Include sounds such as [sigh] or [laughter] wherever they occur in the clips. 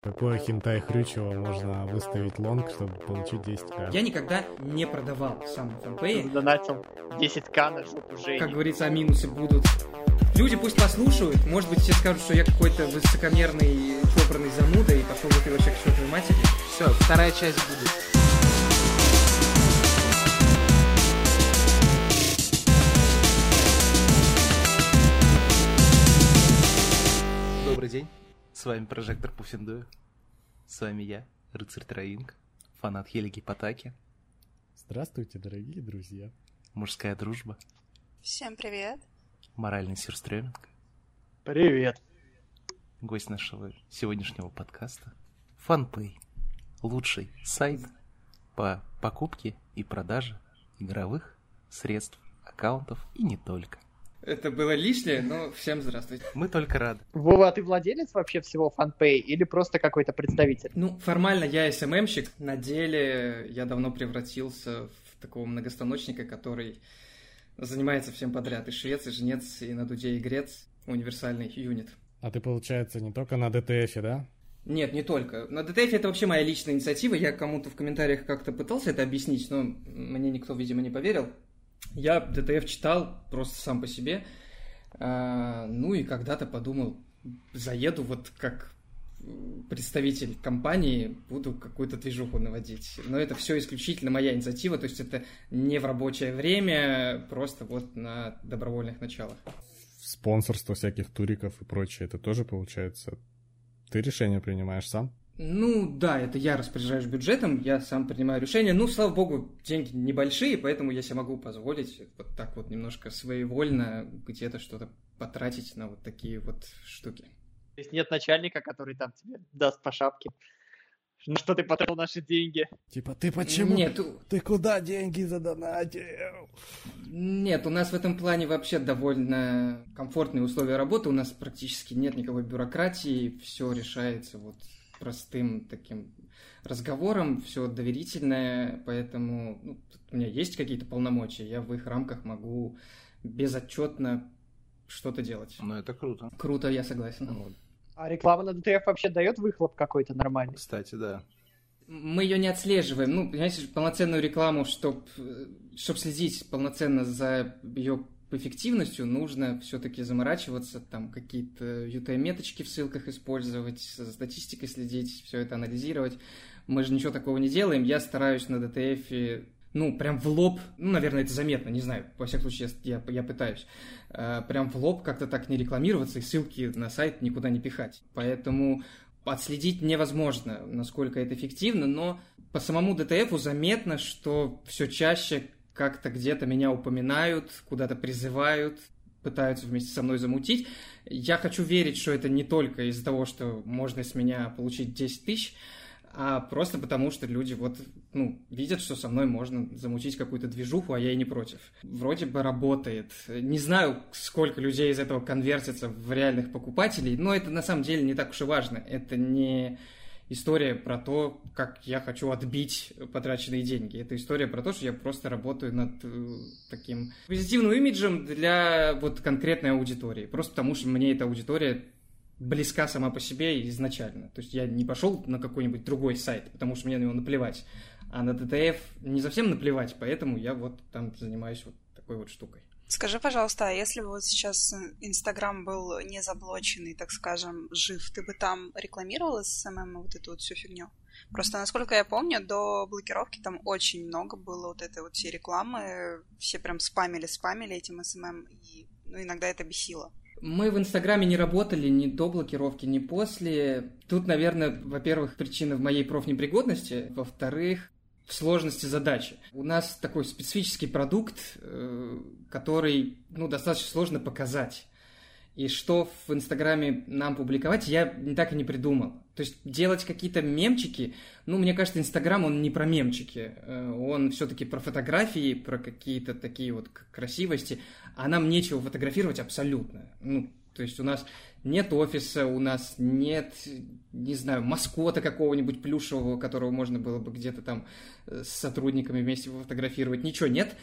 Какое хентай хрючево можно выставить лонг, чтобы получить 10к? Я никогда не продавал сам фанпей. Задонатил 10к на жопу. Как говорится, а минусы будут. Люди пусть послушают, может быть, все скажут, что я какой-то высокомерный, чопорный зануда и пошел в вообще к чертовой матери. Все, вторая часть будет. Добрый день, с вами Прожектор Пуффиндуя. С вами я, Рыцарь Троинг, фанат Хелиги Потаки, Здравствуйте, дорогие друзья. мужская дружба, Всем привет. моральный сюрстреминг, Привет. гость нашего сегодняшнего подкаста, FunPay, лучший сайт по покупке и продаже игровых средств, аккаунтов и не только. Это было лишнее, но всем здравствуйте. Мы только рады. Вова, а ты владелец вообще всего FunPay или просто какой-то представитель? Ну, формально я СММщик, на деле я давно превратился в такого многостаночника, который занимается всем подряд. И швец, и жнец, и на дуде, и грец. Универсальный юнит. А ты, получается, не только на ДТФе, да? Нет, не только. На DTF это вообще моя личная инициатива. Я кому-то в комментариях как-то пытался это объяснить, но мне никто, видимо, не поверил. Я DTF читал просто сам по себе. А, ну и когда-то подумал, заеду вот как представитель компании, буду какую-то движуху наводить. Но это все исключительно моя инициатива, то есть это не в рабочее время, просто вот на добровольных началах. Спонсорство всяких туриков и прочее, это тоже, получается, ты решение принимаешь сам? Ну да, это я распоряжаюсь бюджетом, я сам принимаю решения. Ну, слава богу, деньги небольшие, поэтому я себе могу позволить вот так вот немножко своевольно где-то что-то потратить на вот такие вот штуки. То есть нет начальника, который там тебе даст по шапке. На что ты потратил наши деньги? Типа, ты почему? Нет, Ты куда деньги задонатил? нет, у нас в этом плане вообще довольно комфортные условия работы. У нас практически нет никакой бюрократии, все решается вот простым таким разговором, все доверительное, поэтому ну, у меня есть какие-то полномочия, я в их рамках могу безотчетно что-то делать. Ну, это круто. Круто, я согласен. А реклама на DTF вообще дает выхлоп какой-то нормальный? Кстати, да. Мы ее не отслеживаем. Ну, понимаете, полноценную рекламу, чтобы чтоб следить полноценно за ее эффективностью, нужно все-таки заморачиваться, там какие-то UTM-меточки в ссылках использовать, за статистикой следить, все это анализировать. Мы же ничего такого не делаем. Я стараюсь на DTF ну, прям в лоб, ну, наверное, это заметно, не знаю, во всяком случае, я, я пытаюсь, э, прям в лоб как-то так не рекламироваться и ссылки на сайт никуда не пихать. Поэтому отследить невозможно, насколько это эффективно, но по самому DTF заметно, что все чаще как-то где-то меня упоминают, куда-то призывают, пытаются вместе со мной замутить. Я хочу верить, что это не только из-за того, что можно с меня получить 10 тысяч, а просто потому, что люди вот, ну, видят, что со мной можно замутить какую-то движуху, а я и не против. Вроде бы работает. Не знаю, сколько людей из этого конвертится в реальных покупателей, но это на самом деле не так уж и важно. Это не история про то, как я хочу отбить потраченные деньги. Это история про то, что я просто работаю над э, таким позитивным имиджем для вот конкретной аудитории. Просто потому, что мне эта аудитория близка сама по себе изначально. То есть я не пошел на какой-нибудь другой сайт, потому что мне на него наплевать. А на DTF не совсем наплевать, поэтому я вот там занимаюсь вот такой вот штукой. Скажи, пожалуйста, а если бы вот сейчас Инстаграм был не заблоченный, так скажем, жив, ты бы там рекламировал СММ вот эту вот всю фигню? Просто, насколько я помню, до блокировки там очень много было вот этой вот всей рекламы. Все прям спамили, спамили этим СММ, и ну, иногда это бесило. Мы в Инстаграме не работали ни до блокировки, ни после. Тут, наверное, во-первых, причина в моей профнепригодности, во-вторых, в сложности задачи. У нас такой специфический продукт, э, который ну, достаточно сложно показать. И что в Инстаграме нам публиковать, я так и не придумал. То есть делать какие-то мемчики, ну, мне кажется, Инстаграм, он не про мемчики. Э, он все-таки про фотографии, про какие-то такие вот красивости. А нам нечего фотографировать абсолютно. Ну, то есть у нас нет офиса, у нас нет, не знаю, маскота какого-нибудь плюшевого, которого можно было бы где-то там с сотрудниками вместе фотографировать. Ничего нет.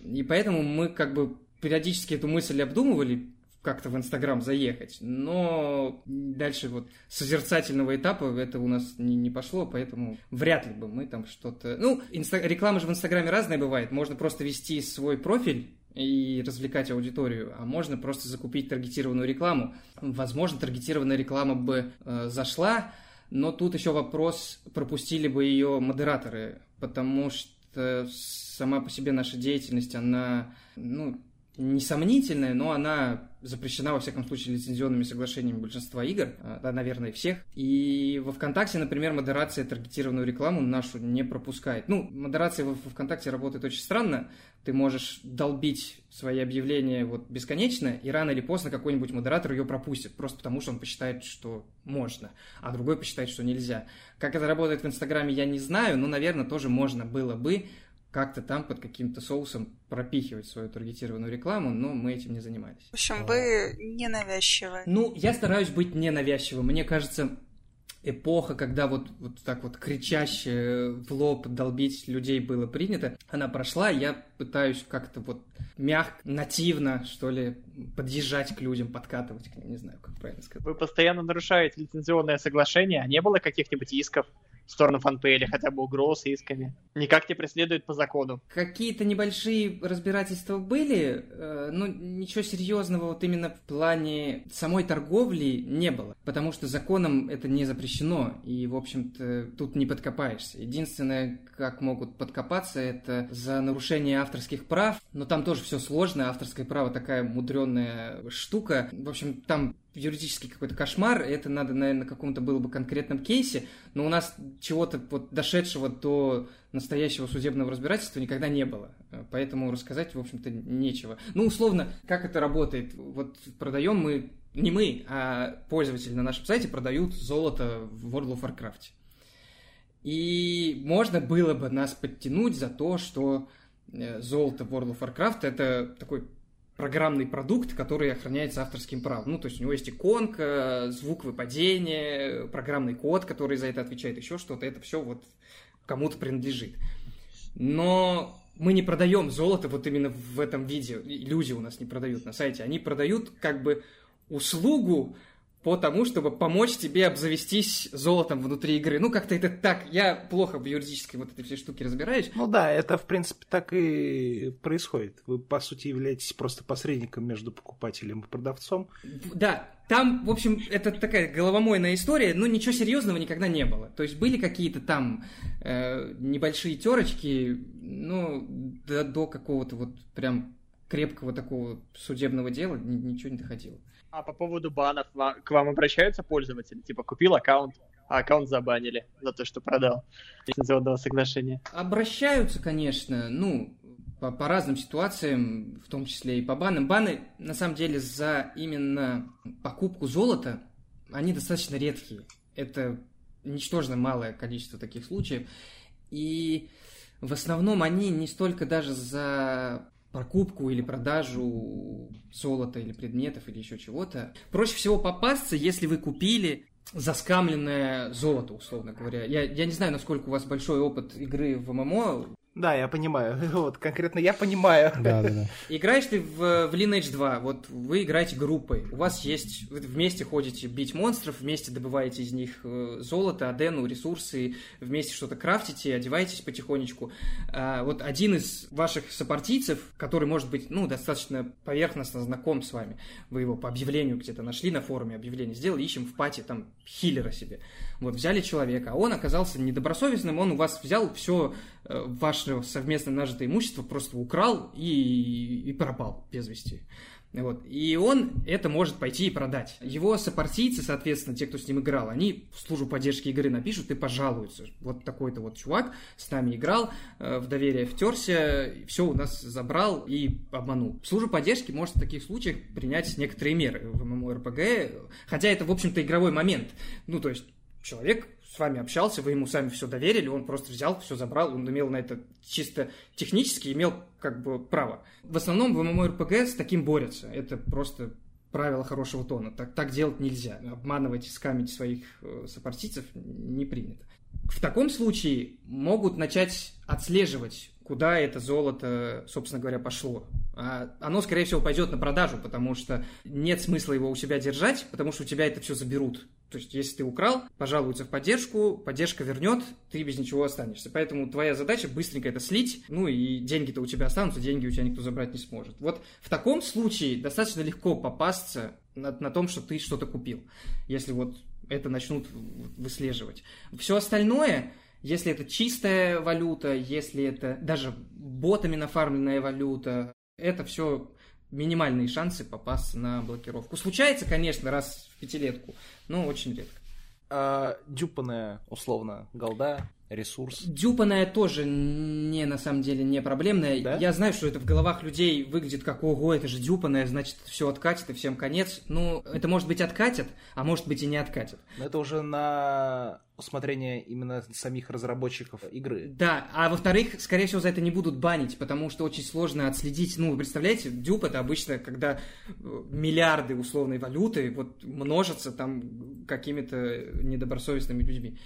И поэтому мы как бы периодически эту мысль обдумывали, как-то в Инстаграм заехать. Но дальше вот созерцательного этапа это у нас не, не пошло, поэтому вряд ли бы мы там что-то... Ну, инста... реклама же в Инстаграме разная бывает. Можно просто вести свой профиль и развлекать аудиторию, а можно просто закупить таргетированную рекламу. Возможно, таргетированная реклама бы э, зашла, но тут еще вопрос, пропустили бы ее модераторы, потому что сама по себе наша деятельность, она, ну, несомнительная, но она запрещена, во всяком случае, лицензионными соглашениями большинства игр, а, да, наверное, всех. И во ВКонтакте, например, модерация таргетированную рекламу нашу не пропускает. Ну, модерация во ВКонтакте работает очень странно. Ты можешь долбить свои объявления вот бесконечно, и рано или поздно какой-нибудь модератор ее пропустит, просто потому что он посчитает, что можно, а другой посчитает, что нельзя. Как это работает в Инстаграме, я не знаю, но, наверное, тоже можно было бы как-то там под каким-то соусом пропихивать свою таргетированную рекламу, но мы этим не занимались. В общем, вы ненавязчивы. Ну, я стараюсь быть ненавязчивым. Мне кажется, эпоха, когда вот, вот так вот кричаще в лоб долбить людей было принято, она прошла, я пытаюсь как-то вот мягко, нативно, что ли, подъезжать к людям, подкатывать к ним, не знаю, как правильно сказать. Вы постоянно нарушаете лицензионное соглашение, а не было каких-нибудь исков в сторону фанпэ или хотя бы угроз исками. Никак не преследуют по закону. Какие-то небольшие разбирательства были, э, но ничего серьезного вот именно в плане самой торговли не было, потому что законом это не запрещено, и, в общем-то, тут не подкопаешься. Единственное, как могут подкопаться, это за нарушение авторских прав, но там тоже все сложно, авторское право такая мудренная штука. В общем, там юридический какой-то кошмар, это надо, наверное, на каком-то было бы конкретном кейсе, но у нас чего-то вот дошедшего до настоящего судебного разбирательства никогда не было. Поэтому рассказать, в общем-то, нечего. Ну, условно, как это работает? Вот продаем мы, не мы, а пользователи на нашем сайте продают золото в World of Warcraft. И можно было бы нас подтянуть за то, что э, золото World of Warcraft это такой программный продукт, который охраняется авторским правом. Ну, то есть у него есть иконка, звук выпадения, программный код, который за это отвечает, еще что-то. Это все вот кому-то принадлежит. Но мы не продаем золото вот именно в этом виде. Люди у нас не продают на сайте. Они продают как бы услугу, по тому, чтобы помочь тебе обзавестись золотом внутри игры. Ну, как-то это так. Я плохо в юридической вот этой всей штуке разбираюсь. Ну да, это, в принципе, так и происходит. Вы, по сути, являетесь просто посредником между покупателем и продавцом. Да, там, в общем, это такая головомойная история, но ничего серьезного никогда не было. То есть были какие-то там э, небольшие терочки, ну, до, до какого-то вот прям крепкого такого судебного дела ничего не доходило. А по поводу банов, к вам обращаются пользователи? Типа, купил аккаунт, а аккаунт забанили за то, что продал лицензионного соглашения. Обращаются, конечно, ну, по, по разным ситуациям, в том числе и по банам. Баны, на самом деле, за именно покупку золота, они достаточно редкие. Это ничтожно малое количество таких случаев. И в основном они не столько даже за покупку или продажу золота или предметов или еще чего-то. Проще всего попасться, если вы купили заскамленное золото, условно говоря. Я, я не знаю, насколько у вас большой опыт игры в ММО. Да, я понимаю. [laughs] Вот, конкретно я понимаю. Да, да, да. Играешь ты в, в Lineage 2, вот вы играете группой, у вас есть, вы вместе ходите бить монстров, вместе добываете из них э, золото, адену, ресурсы, вместе что-то крафтите, одеваетесь потихонечку. А, вот один из ваших сопартийцев, который, может быть, ну, достаточно поверхностно знаком с вами, вы его по объявлению где-то нашли на форуме, объявление сделали, ищем в пати там хиллера себе. Вот, взяли человека, а он оказался недобросовестным, он у вас взял все э, ваше совместно нажитое имущество, просто украл и, и пропал без вести. Вот. И он это может пойти и продать. Его сопартийцы, соответственно, те, кто с ним играл, они в службу поддержки игры напишут и пожалуются. Вот такой-то вот чувак с нами играл, э, в доверие втерся, все у нас забрал и обманул. Служба поддержки может в таких случаях принять некоторые меры в MMORPG, хотя это, в общем-то, игровой момент. Ну, то есть человек с вами общался, вы ему сами все доверили, он просто взял, все забрал, он имел на это чисто технически, имел как бы право. В основном в MMORPG с таким борются, это просто правило хорошего тона. Так, так делать нельзя. Обманывать, скамить своих э, сопартийцев не принято. В таком случае могут начать отслеживать куда это золото, собственно говоря, пошло. А оно, скорее всего, пойдет на продажу, потому что нет смысла его у себя держать, потому что у тебя это все заберут. То есть, если ты украл, пожалуются в поддержку, поддержка вернет, ты без ничего останешься. Поэтому твоя задача быстренько это слить, ну и деньги-то у тебя останутся, деньги у тебя никто забрать не сможет. Вот в таком случае достаточно легко попасться на, на том, что ты что-то купил, если вот это начнут выслеживать. Все остальное, если это чистая валюта, если это даже ботами нафармленная валюта, это все минимальные шансы попасться на блокировку. Случается, конечно, раз в пятилетку, но очень редко. А, дюпаная, условно, голда, ресурс. Дюпаная тоже не на самом деле не проблемная. Да? Я знаю, что это в головах людей выглядит как ого, это же дюпаная, значит, все откатит и всем конец. Ну, это может быть откатит, а может быть и не откатит. Но это уже на усмотрение именно самих разработчиков игры. Да, а во-вторых, скорее всего, за это не будут банить, потому что очень сложно отследить. Ну, вы представляете, дюп это обычно, когда э, миллиарды условной валюты вот множатся там какими-то недобросовестными людьми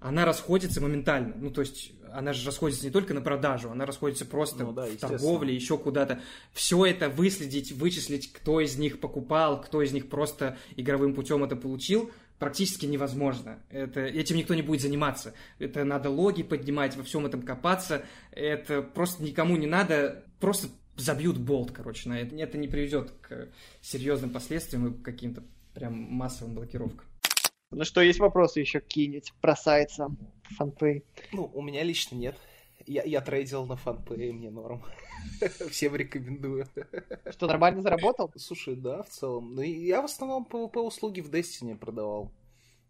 она расходится моментально. Ну, то есть, она же расходится не только на продажу, она расходится просто ну, да, в торговле, еще куда-то. Все это выследить, вычислить, кто из них покупал, кто из них просто игровым путем это получил, практически невозможно. Это, этим никто не будет заниматься. Это надо логи поднимать, во всем этом копаться. Это просто никому не надо. Просто забьют болт, короче, на это. Это не приведет к серьезным последствиям и каким-то прям массовым блокировкам. Ну что, есть вопросы еще какие-нибудь про сайт сам, фанпей? Ну, у меня лично нет. Я, я трейдил на фанпей, мне норм. [laughs] Всем рекомендую. Что, нормально заработал? Слушай, да, в целом. Ну, я в основном PvP услуги в Destiny продавал.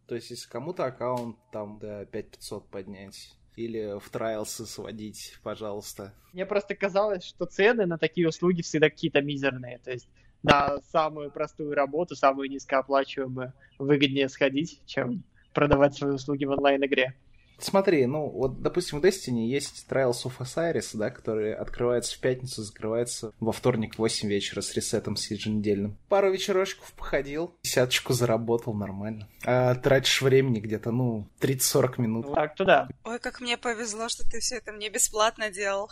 То есть, если кому-то аккаунт там до 5500 поднять, или в трайлсы сводить, пожалуйста. Мне просто казалось, что цены на такие услуги всегда какие-то мизерные. То есть на самую простую работу, самую низкооплачиваемую, выгоднее сходить, чем продавать свои услуги в онлайн-игре. Смотри, ну вот, допустим, в Destiny есть Trials of Osiris, да, который открывается в пятницу, закрывается во вторник в 8 вечера с ресетом с еженедельным. Пару вечерочков походил, десяточку заработал нормально. А тратишь времени где-то, ну, 30-40 минут. Ну, так туда. Ой, как мне повезло, что ты все это мне бесплатно делал.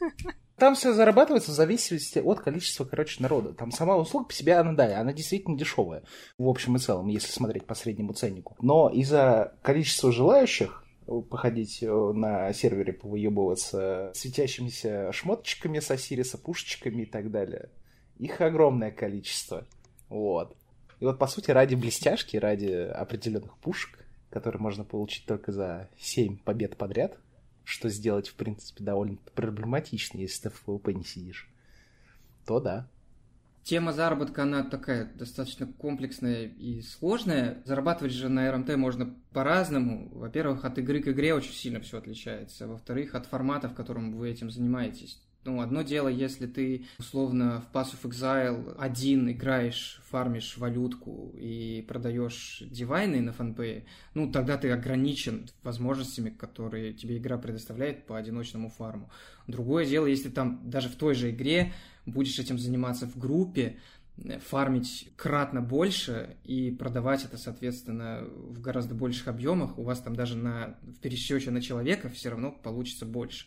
[laughs] Там все зарабатывается в зависимости от количества, короче, народа. Там сама услуга по себе, она, да, она действительно дешевая. В общем и целом, если смотреть по среднему ценнику. Но из-за количества желающих походить э, на сервере, повыебываться светящимися шмоточками с Осириса, пушечками и так далее. Их огромное количество. Вот. И вот, по сути, ради блестяшки, ради определенных пушек, которые можно получить только за 7 побед подряд, что сделать, в принципе, довольно проблематично, если ты в ПВП не сидишь, то да. Тема заработка, она такая достаточно комплексная и сложная. Зарабатывать же на РМТ можно по-разному. Во-первых, от игры к игре очень сильно все отличается. Во-вторых, от формата, в котором вы этим занимаетесь. Ну, одно дело, если ты, условно, в Pass of Exile один играешь, фармишь валютку и продаешь дивайны на фанпее, ну, тогда ты ограничен возможностями, которые тебе игра предоставляет по одиночному фарму. Другое дело, если там даже в той же игре будешь этим заниматься в группе, фармить кратно больше и продавать это, соответственно, в гораздо больших объемах, у вас там даже на, в пересчете на человека все равно получится больше.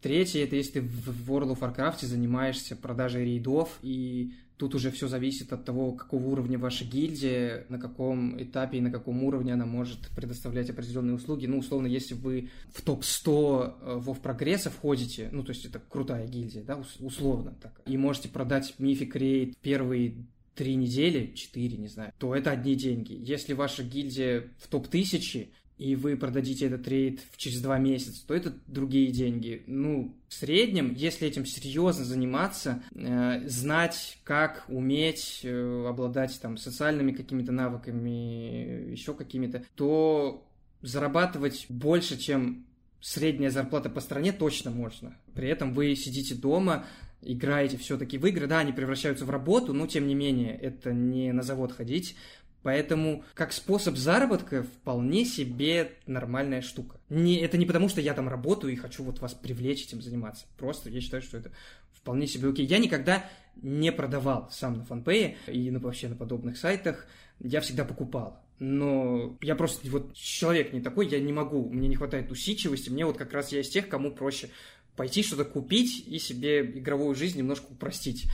Третье, это если ты в World of Warcraft занимаешься продажей рейдов, и тут уже все зависит от того, какого уровня ваша гильдия, на каком этапе и на каком уровне она может предоставлять определенные услуги. Ну, условно, если вы в топ-100 WoW прогресса входите, ну, то есть это крутая гильдия, да, условно так, и можете продать мифик рейд первые три недели, четыре, не знаю, то это одни деньги. Если ваша гильдия в топ-1000, и вы продадите этот трейд через два месяца, то это другие деньги. Ну, в среднем, если этим серьезно заниматься, э, знать, как уметь э, обладать там социальными какими-то навыками, еще какими-то, то зарабатывать больше, чем средняя зарплата по стране, точно можно. При этом вы сидите дома, играете все-таки в игры, да, они превращаются в работу, но тем не менее, это не на завод ходить, Поэтому как способ заработка вполне себе нормальная штука. Не, это не потому, что я там работаю и хочу вот вас привлечь этим заниматься. Просто я считаю, что это вполне себе окей. Я никогда не продавал сам на фанпее и на, вообще на подобных сайтах. Я всегда покупал. Но я просто вот человек не такой, я не могу, мне не хватает усидчивости, мне вот как раз я из тех, кому проще пойти что-то купить и себе игровую жизнь немножко упростить.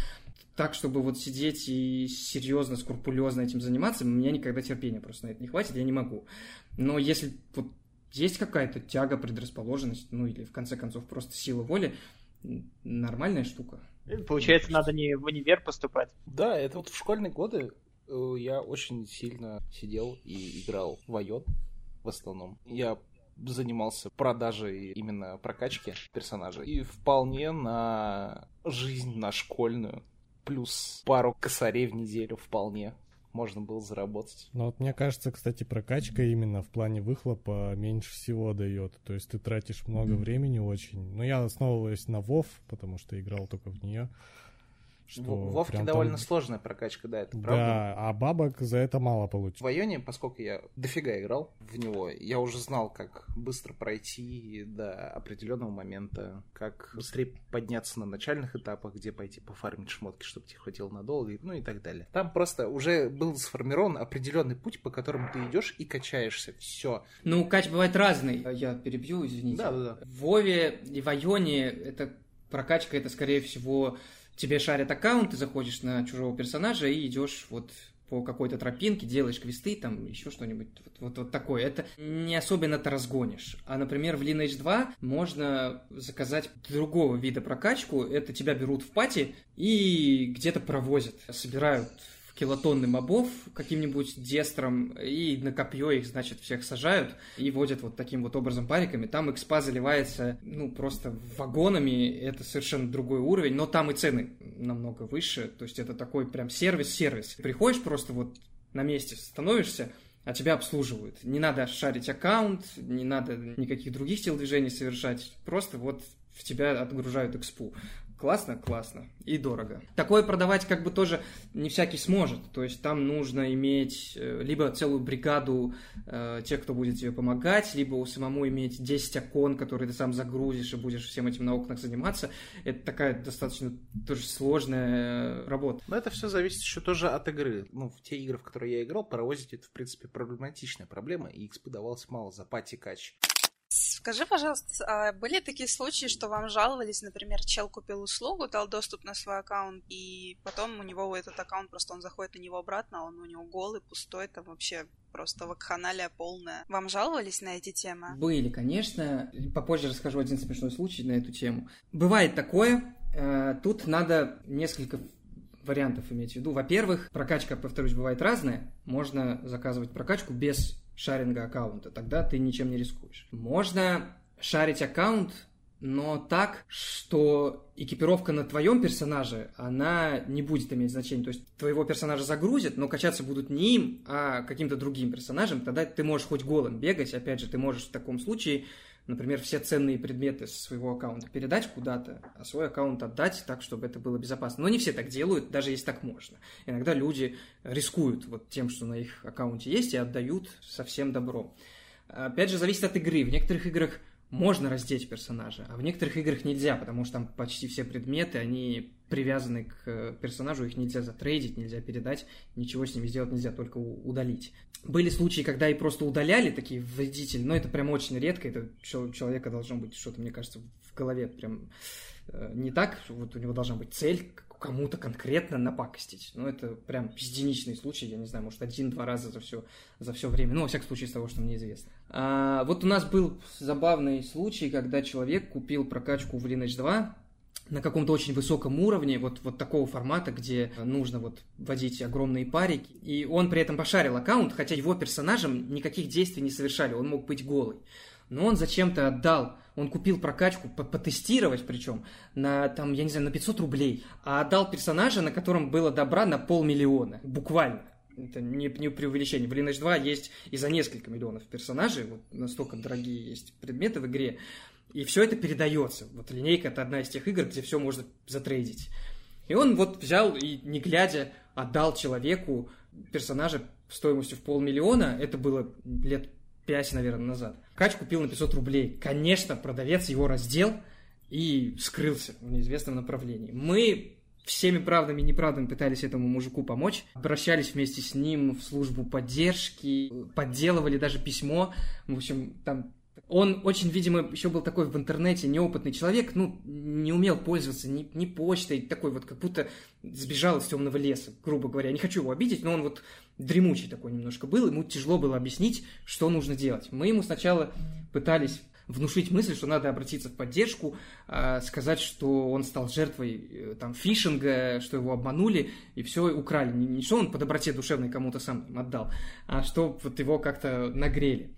Так, чтобы вот сидеть и серьезно, скрупулезно этим заниматься, у меня никогда терпения просто на это не хватит, я не могу. Но если вот есть какая-то тяга, предрасположенность, ну или в конце концов просто сила воли, нормальная штука. Получается, надо не в универ поступать. Да, это вот в школьные годы э, я очень сильно сидел и играл в Айон в основном. Я занимался продажей именно прокачки персонажей. И вполне на жизнь, на школьную. Плюс пару косарей в неделю вполне можно было заработать. Ну вот мне кажется, кстати, прокачка именно в плане выхлопа меньше всего дает. То есть ты тратишь много времени очень. Но я основываюсь на WoW, потому что играл только в нее. Что в Вовке довольно там... сложная прокачка, да, это правда. Да, а бабок за это мало получить. В Айоне, поскольку я дофига играл в него, я уже знал, как быстро пройти до определенного момента, как быстрее подняться на начальных этапах, где пойти пофармить шмотки, чтобы тебе хватило надолго, ну и так далее. Там просто уже был сформирован определенный путь, по которому ты идешь и качаешься. Все. Ну, кач бывает разный. Я перебью, извините. Да, да, да. В Вове и в Айоне это прокачка, это скорее всего тебе шарят аккаунт, ты заходишь на чужого персонажа и идешь вот по какой-то тропинке, делаешь квесты, там еще что-нибудь вот, вот, вот такое. Это не особенно-то разгонишь. А, например, в Lineage 2 можно заказать другого вида прокачку. Это тебя берут в пати и где-то провозят. Собирают килотонны мобов каким-нибудь дестром, и на копье их, значит, всех сажают и водят вот таким вот образом париками. Там экспа заливается, ну, просто вагонами, это совершенно другой уровень, но там и цены намного выше, то есть это такой прям сервис-сервис. Приходишь просто вот на месте, становишься, а тебя обслуживают. Не надо шарить аккаунт, не надо никаких других телодвижений совершать, просто вот в тебя отгружают экспу. Классно? Классно. И дорого. Такое продавать как бы тоже не всякий сможет. То есть там нужно иметь э, либо целую бригаду э, тех, кто будет тебе помогать, либо у самому иметь 10 окон, которые ты сам загрузишь и будешь всем этим на окнах заниматься. Это такая достаточно тоже сложная работа. Но это все зависит еще тоже от игры. Ну, в те игры, в которые я играл, паровозить это, в принципе, проблематичная проблема, и XP давалось мало за пати-кач. Скажи, пожалуйста, а были такие случаи, что вам жаловались, например, чел купил услугу, дал доступ на свой аккаунт, и потом у него этот аккаунт, просто он заходит на него обратно, а он у него голый, пустой, там вообще просто вакханалия полная. Вам жаловались на эти темы? Были, конечно. Попозже расскажу один смешной случай на эту тему. Бывает такое. Э, тут надо несколько вариантов иметь в виду. Во-первых, прокачка, повторюсь, бывает разная. Можно заказывать прокачку без шаринга аккаунта, тогда ты ничем не рискуешь. Можно шарить аккаунт, но так, что экипировка на твоем персонаже, она не будет иметь значения. То есть твоего персонажа загрузят, но качаться будут не им, а каким-то другим персонажем. Тогда ты можешь хоть голым бегать. Опять же, ты можешь в таком случае например, все ценные предметы со своего аккаунта передать куда-то, а свой аккаунт отдать так, чтобы это было безопасно. Но не все так делают, даже если так можно. Иногда люди рискуют вот тем, что на их аккаунте есть, и отдают совсем добро. Опять же, зависит от игры. В некоторых играх можно раздеть персонажа, а в некоторых играх нельзя, потому что там почти все предметы, они привязаны к э, персонажу, их нельзя затрейдить, нельзя передать, ничего с ними сделать нельзя, только удалить. Были случаи, когда и просто удаляли такие вредители, но это прям очень редко, это у человека должно быть что-то, мне кажется, в голове прям э, не так, вот у него должна быть цель кому-то конкретно напакостить. Ну, это прям единичный случай, я не знаю, может, один-два раза за все, за все время. Ну, во всяком случае, из того, что мне известно. А, вот у нас был забавный случай, когда человек купил прокачку в Lineage 2, на каком-то очень высоком уровне, вот, вот такого формата, где нужно вот вводить огромные парики. И он при этом пошарил аккаунт, хотя его персонажам никаких действий не совершали, он мог быть голый. Но он зачем-то отдал, он купил прокачку, потестировать причем, на, там, я не знаю, на 500 рублей, а отдал персонажа, на котором было добра на полмиллиона, буквально. Это не, не преувеличение. В Lineage 2 есть и за несколько миллионов персонажей, вот настолько дорогие есть предметы в игре, и все это передается. Вот линейка это одна из тех игр, где все можно затрейдить. И он вот взял и, не глядя, отдал человеку персонажа стоимостью в полмиллиона. Это было лет пять, наверное, назад. Кач купил на 500 рублей. Конечно, продавец его раздел и скрылся в неизвестном направлении. Мы всеми правдами и неправдами пытались этому мужику помочь. Обращались вместе с ним в службу поддержки, подделывали даже письмо. В общем, там Он очень, видимо, еще был такой в интернете неопытный человек, ну, не умел пользоваться ни, ни почтой, такой вот, как будто сбежал из темного леса, грубо говоря. Не хочу его обидеть, но он вот дремучий такой немножко был, ему тяжело было объяснить, что нужно делать. Мы ему сначала пытались внушить мысль, что надо обратиться в поддержку, э, сказать, что он стал жертвой э, там фишинга, что его обманули и все украли. Не, не что он по доброте душевной кому-то сам отдал, а что вот его как-то нагрели.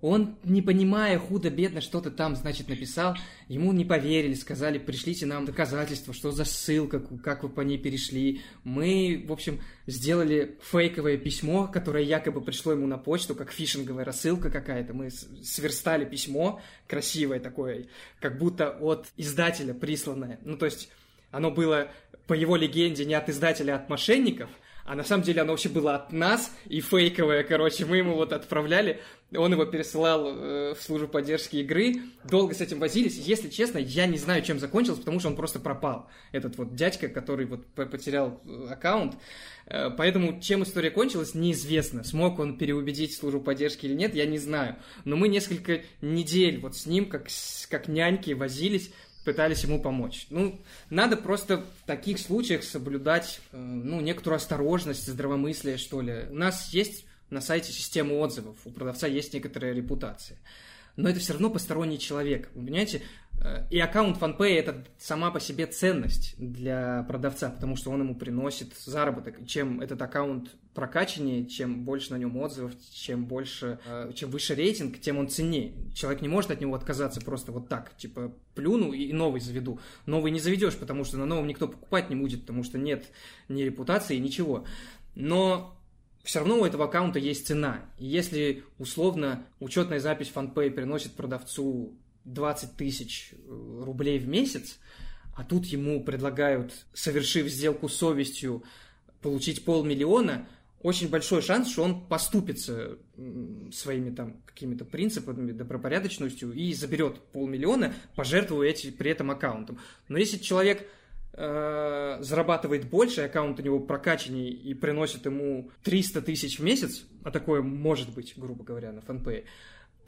Он, не понимая худо-бедно, что ты там, значит, написал, ему не поверили, сказали, пришлите нам доказательства, что за ссылка, как вы по ней перешли. Мы, в общем, сделали фейковое письмо, которое якобы пришло ему на почту, как фишинговая рассылка какая-то. Мы сверстали письмо, красивое такое, как будто от издателя присланное. Ну, то есть, оно было, по его легенде, не от издателя, а от мошенников – а на самом деле оно вообще было от нас и фейковое, короче, мы ему вот отправляли, он его пересылал э, в службу поддержки игры, долго с этим возились, если честно, я не знаю, чем закончилось, потому что он просто пропал, этот вот дядька, который вот потерял э, аккаунт, э, поэтому чем история кончилась, неизвестно, смог он переубедить службу поддержки или нет, я не знаю, но мы несколько недель вот с ним, как, как няньки, возились, пытались ему помочь. Ну, надо просто в таких случаях соблюдать, э, ну, некоторую осторожность, здравомыслие, что ли. У нас есть на сайте система отзывов, у продавца есть некоторая репутация. Но это все равно посторонний человек, вы понимаете? Э, и аккаунт FanPay – это сама по себе ценность для продавца, потому что он ему приносит заработок. Чем этот аккаунт прокачаннее, чем больше на нем отзывов, чем больше, э, чем выше рейтинг, тем он ценнее. Человек не может от него отказаться просто вот так, типа плюну и новый заведу. Новый не заведешь, потому что на новом никто покупать не будет, потому что нет ни репутации, ничего. Но все равно у этого аккаунта есть цена. И если условно учетная запись FanPay приносит продавцу 20 тысяч э, рублей в месяц, а тут ему предлагают, совершив сделку совестью, получить полмиллиона, очень большой шанс, что он поступится своими там какими-то принципами, добропорядочностью и заберет полмиллиона, пожертвуя эти, при этом аккаунтом. Но если человек э, зарабатывает больше, аккаунт у него прокачаннее и приносит ему 300 тысяч в месяц, а такое может быть, грубо говоря, на фанпее,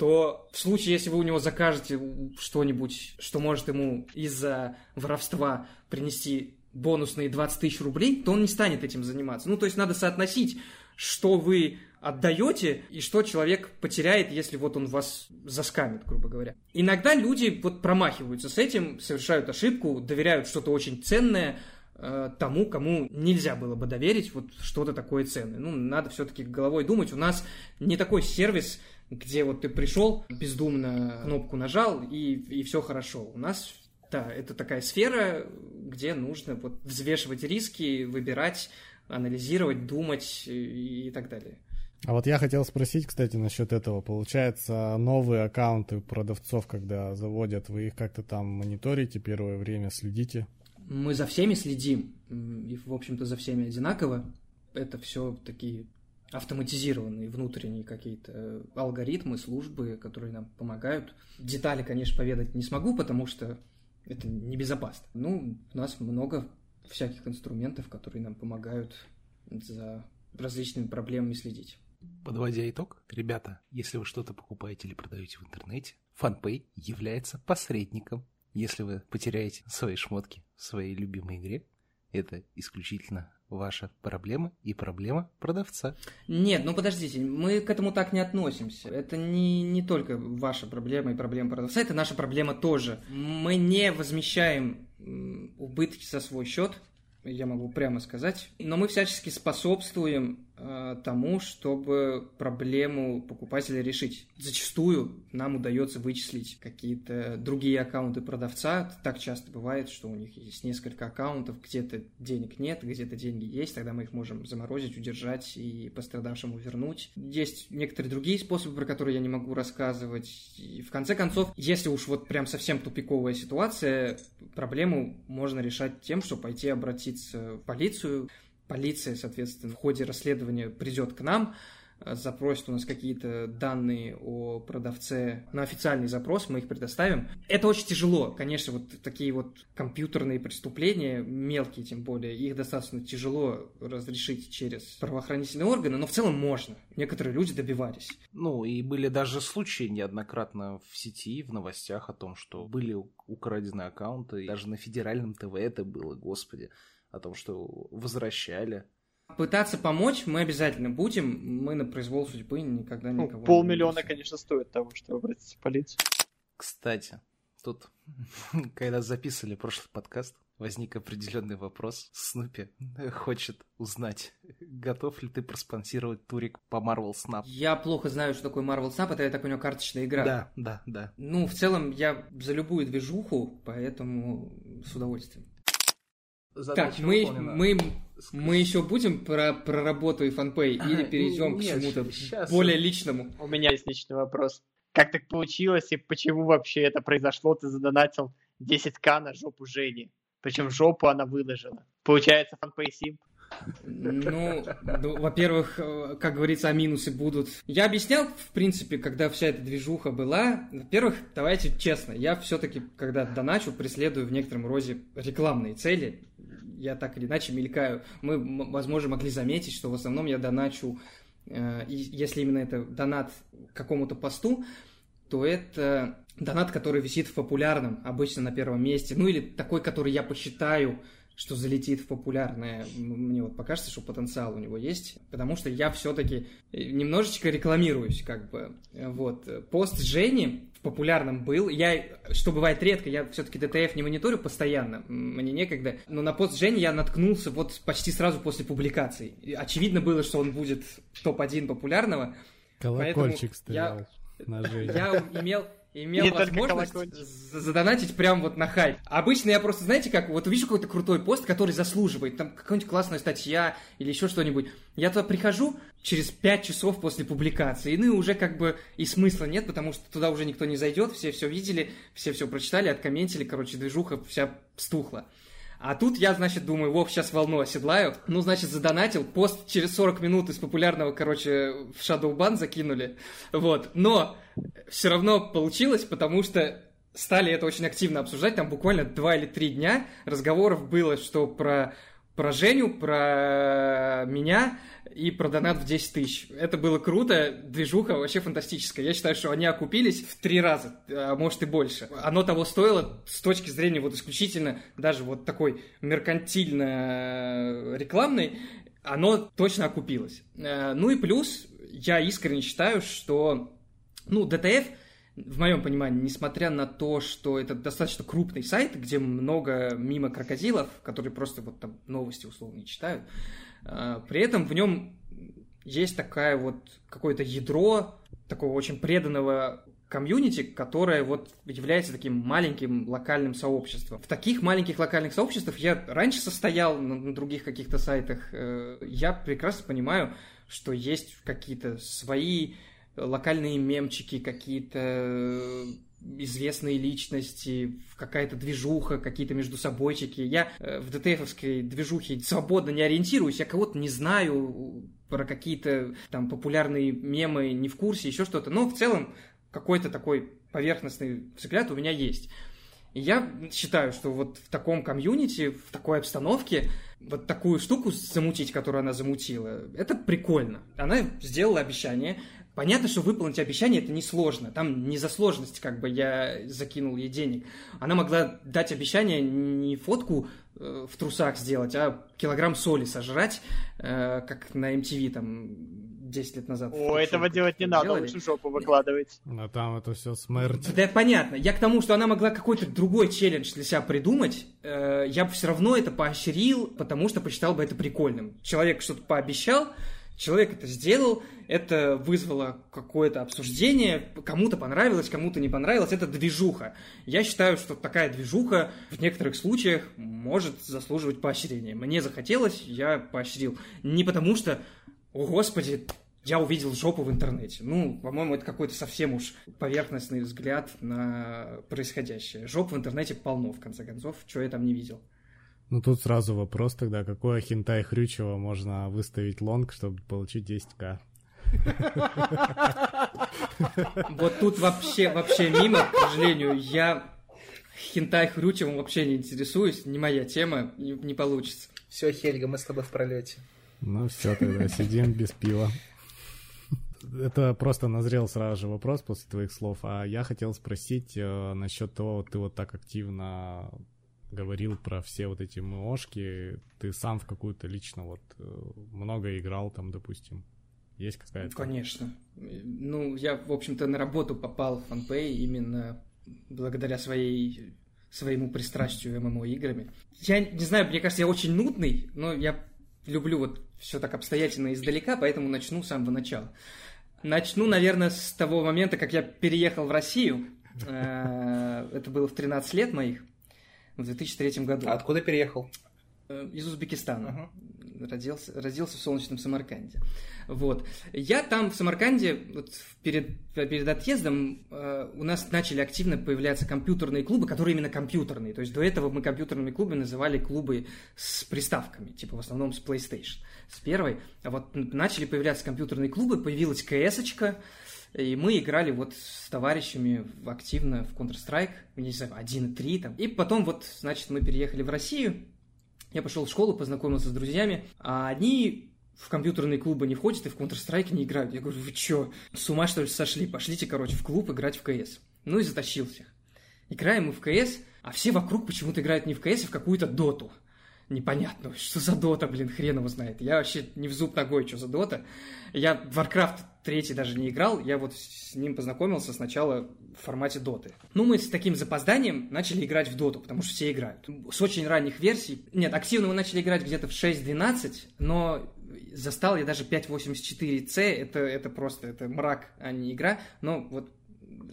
то в случае, если вы у него закажете что-нибудь, что может ему из-за воровства принести бонусные 20 тысяч рублей, то он не станет этим заниматься. Ну, то есть надо соотносить, что вы отдаете и что человек потеряет, если вот он вас заскамит, грубо говоря. Иногда люди вот промахиваются с этим, совершают ошибку, доверяют что-то очень ценное, э, тому, кому нельзя было бы доверить вот что-то такое ценное. Ну, надо все-таки головой думать. У нас не такой сервис, где вот ты пришел, бездумно кнопку нажал, и, и все хорошо. У нас, да, это такая сфера, где нужно вот взвешивать риски, выбирать, анализировать, думать и, и так далее. А вот я хотел спросить, кстати, насчет этого. Получается, новые аккаунты продавцов, когда заводят, вы их как-то там мониторите первое время, следите? Мы за всеми следим, и, в общем-то, за всеми одинаково. Это все такие автоматизированные внутренние какие-то э, алгоритмы, службы, которые нам помогают. Детали, конечно, поведать не смогу, потому что это небезопасно. Ну, у нас много всяких инструментов, которые нам помогают за различными проблемами следить. Подводя итог, ребята, если вы что-то покупаете или продаете в интернете, FunPay является посредником. Если вы потеряете свои шмотки в своей любимой игре, это исключительно ваша проблема и проблема продавца. Нет, ну подождите, мы к этому так не относимся. Это не, не только ваша проблема и проблема продавца, это наша проблема тоже. Мы не возмещаем убытки за свой счет, я могу прямо сказать. Но мы всячески способствуем тому, чтобы проблему покупателя решить. Зачастую нам удается вычислить какие-то другие аккаунты продавца. Так часто бывает, что у них есть несколько аккаунтов, где-то денег нет, где-то деньги есть, тогда мы их можем заморозить, удержать и пострадавшему вернуть. Есть некоторые другие способы, про которые я не могу рассказывать. И в конце концов, если уж вот прям совсем тупиковая ситуация, проблему можно решать тем, что пойти обратиться в полицию. Полиция, соответственно, в ходе расследования придет к нам, э, запросит у нас какие-то данные о продавце на официальный запрос, мы их предоставим. Это очень тяжело, конечно, вот такие вот компьютерные преступления, мелкие тем более, их достаточно тяжело разрешить через правоохранительные органы, но в целом можно. Некоторые люди добивались. Ну, и были даже случаи неоднократно в сети, в новостях о том, что были украдены аккаунты, даже на федеральном ТВ это было, господи, о том, что возвращали. Пытаться помочь мы обязательно будем. Мы на произвол судьбы никогда Ну, никого полмиллиона, не конечно, стоит того, чтобы обратиться в полицию. Кстати, тут, [laughs] когда записывали прошлый подкаст, возник определенный вопрос. Снупи хочет узнать, готов ли ты проспонсировать турик по Marvel Snap. Я плохо знаю, что такое Marvel Snap, это, я так понимаю, карточная игра. Да, да, да. Ну, в целом, я за любую движуху, поэтому с удовольствием. Так, мы, мы, мы еще будем про, про работу и фанпей или перейдем к чему-то более личному? У меня есть личный вопрос. Как так получилось и почему вообще это произошло? Ты задонатил 10к на жопу Жени. Причем жопу она выложила. Получается, фанпей сим. Ну, ну, во-первых, э, как говорится, а минусы будут. Я объяснял, в принципе, когда вся эта движуха была. Во-первых, давайте честно, я все-таки, когда доначу, преследую в некотором роде рекламные цели. Я так или иначе мелькаю. Мы, возможно, могли заметить, что в основном я доначу, э, если именно это донат какому-то посту, то это донат, который висит в популярном, обычно на первом месте. Ну или такой, который я посчитаю, что залетит в популярное. Мне вот покажется, что потенциал у него есть, потому что я все-таки немножечко рекламируюсь, как бы. Вот. Пост Жени в популярном был. Я, что бывает редко, я все-таки ДТФ не мониторю постоянно, мне некогда. Но на пост Жени я наткнулся вот почти сразу после публикации. И Очевидно было, что он будет топ-1 популярного. Колокольчик Поэтому я- стоял на Жене. Я имел, имел только возможность задонатить прям вот на хайп. Обычно я просто, знаете как, вот увижу какой-то крутой пост, который заслуживает, там какая-нибудь классная статья или еще что-нибудь. Я туда прихожу через 5 часов после публикации, ну и уже как бы и смысла нет, потому что туда уже никто не зайдет, все все видели, все все прочитали, откомментили, короче, движуха вся стухла. А тут я, значит, думаю, Вов, сейчас волну оседлаю. Ну, значит, задонатил. Пост через 40 минут из популярного, короче, в Shadow Ban закинули. Вот. Но все равно получилось, потому что стали это очень активно обсуждать. Там буквально два или три дня разговоров было, что про, про Женю, про меня и про донат в 10 тысяч. Это было круто, движуха вообще фантастическая. Я считаю, что они окупились в три раза, а может и больше. Оно того стоило с точки зрения вот исключительно даже вот такой меркантильно рекламной, оно точно окупилось. Э, Ну и плюс, я искренне считаю, что, ну, ДТФ в моем понимании, несмотря на то, что это достаточно крупный сайт, где много мимо крокодилов, которые просто вот там новости условно не читают, при этом в нем есть такая вот какое-то ядро такого очень преданного комьюнити, которое вот является таким маленьким локальным сообществом. В таких маленьких локальных сообществах я раньше состоял на, других каких-то сайтах. э, Я прекрасно понимаю, что есть какие-то свои локальные мемчики, какие-то э, известные личности, какая-то движуха, какие-то между собойчики. Я э, в ДТФовской движухе свободно не ориентируюсь, я кого-то не знаю, про какие-то там популярные мемы не в курсе, еще что-то. Но в целом какой-то такой поверхностный взгляд у меня есть. И я считаю, что вот в таком комьюнити, в такой обстановке, вот такую штуку замутить, которую она замутила, это прикольно. Она сделала обещание. Понятно, что выполнить обещание это несложно. Там не за сложность, как бы я закинул ей денег. Она могла дать обещание не фотку э, в трусах сделать, а килограмм соли сожрать, э, как на MTV там 10 лет назад. О, этого делать не надо, Делали. лучше жопу выкладывать. [laughs] Но там это все смерть. Да, понятно. Я к тому, что она могла какой-то другой челлендж для себя придумать. Э, я бы все равно это поощрил, потому что посчитал бы это прикольным. Человек что-то пообещал, человек это сделал, это вызвало какое-то обсуждение, кому-то понравилось, кому-то не понравилось, это движуха. Я считаю, что такая движуха в некоторых случаях может заслуживать поощрения. Мне захотелось, я поощрил. Не потому что, о господи, я увидел жопу в интернете. Ну, по-моему, это какой-то совсем уж поверхностный взгляд на происходящее. Жоп в интернете полно, в конце концов, что я там не видел. Ну тут сразу вопрос тогда, какое хентай Хрючева можно выставить лонг, чтобы получить 10к? Вот тут вообще, вообще мимо, к сожалению, я хентай хрючевым вообще не интересуюсь, не моя тема, не, не получится. Все, Хельга, мы с тобой в пролете. Ну все, тогда сидим без пива. Это просто назрел сразу же вопрос после твоих слов. А я хотел спросить э, насчет того, ты вот так активно говорил про все вот эти МОшки. Ты сам в какую-то лично вот э, много играл там, допустим? Есть какая-то? Конечно. Ну, я, в общем-то, на работу попал в FanPay именно благодаря своей своему пристрастию ММО-играми. Я не знаю, мне кажется, я очень нудный, но я люблю вот все так обстоятельно издалека, поэтому начну с самого начала. Начну, наверное, с того момента, как я переехал в Россию. Э, это было в 13 лет моих, в 2003 году. А откуда переехал? Э, из Узбекистана. Uh-huh. Родился, родился в солнечном Самарканде. Вот. Я там в Самарканде, вот перед, перед отъездом, э, у нас начали активно появляться компьютерные клубы, которые именно компьютерные. То есть до этого мы компьютерными клубами называли клубы с приставками, типа в основном с PlayStation, с первой. А вот начали появляться компьютерные клубы, появилась кс и мы играли вот с товарищами активно в Counter-Strike, не знаю, 1.3 там. И потом вот, значит, мы переехали в Россию, я пошел в школу, познакомился с друзьями, а они в компьютерные клубы не входят и в Counter-Strike не играют. Я говорю, вы чё, с ума что ли сошли? Пошлите, короче, в клуб играть в КС. Ну и затащил всех. Играем мы в КС, а все вокруг почему-то играют не в КС, а в какую-то доту. Непонятно, что за дота, блин, хрен его знает. Я вообще не в зуб ногой, что за дота. Я Warcraft 3 даже не играл, я вот с ним познакомился сначала в формате доты. Ну, мы с таким запозданием начали играть в доту, потому что все играют. С очень ранних версий. Нет, активно мы начали играть где-то в 6.12, но застал я даже 5.84c, это, это просто, это мрак, а не игра. Но вот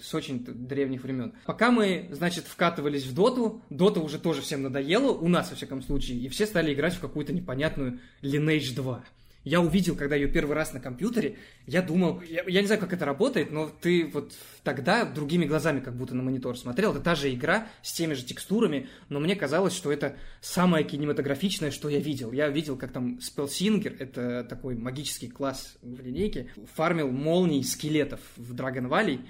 с очень древних времен. Пока мы, значит, вкатывались в доту, дота уже тоже всем надоело, у нас, во всяком случае, и все стали играть в какую-то непонятную Lineage 2 я увидел, когда ее первый раз на компьютере, я думал, я, я не знаю, как это работает, но ты вот тогда другими глазами как будто на монитор смотрел. Это та же игра с теми же текстурами, но мне казалось, что это самое кинематографичное, что я видел. Я видел, как там Spellsinger, это такой магический класс в линейке, фармил молний скелетов в Dragon Valley,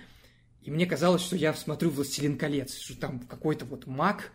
и мне казалось, что я смотрю «Властелин колец», что там какой-то вот маг,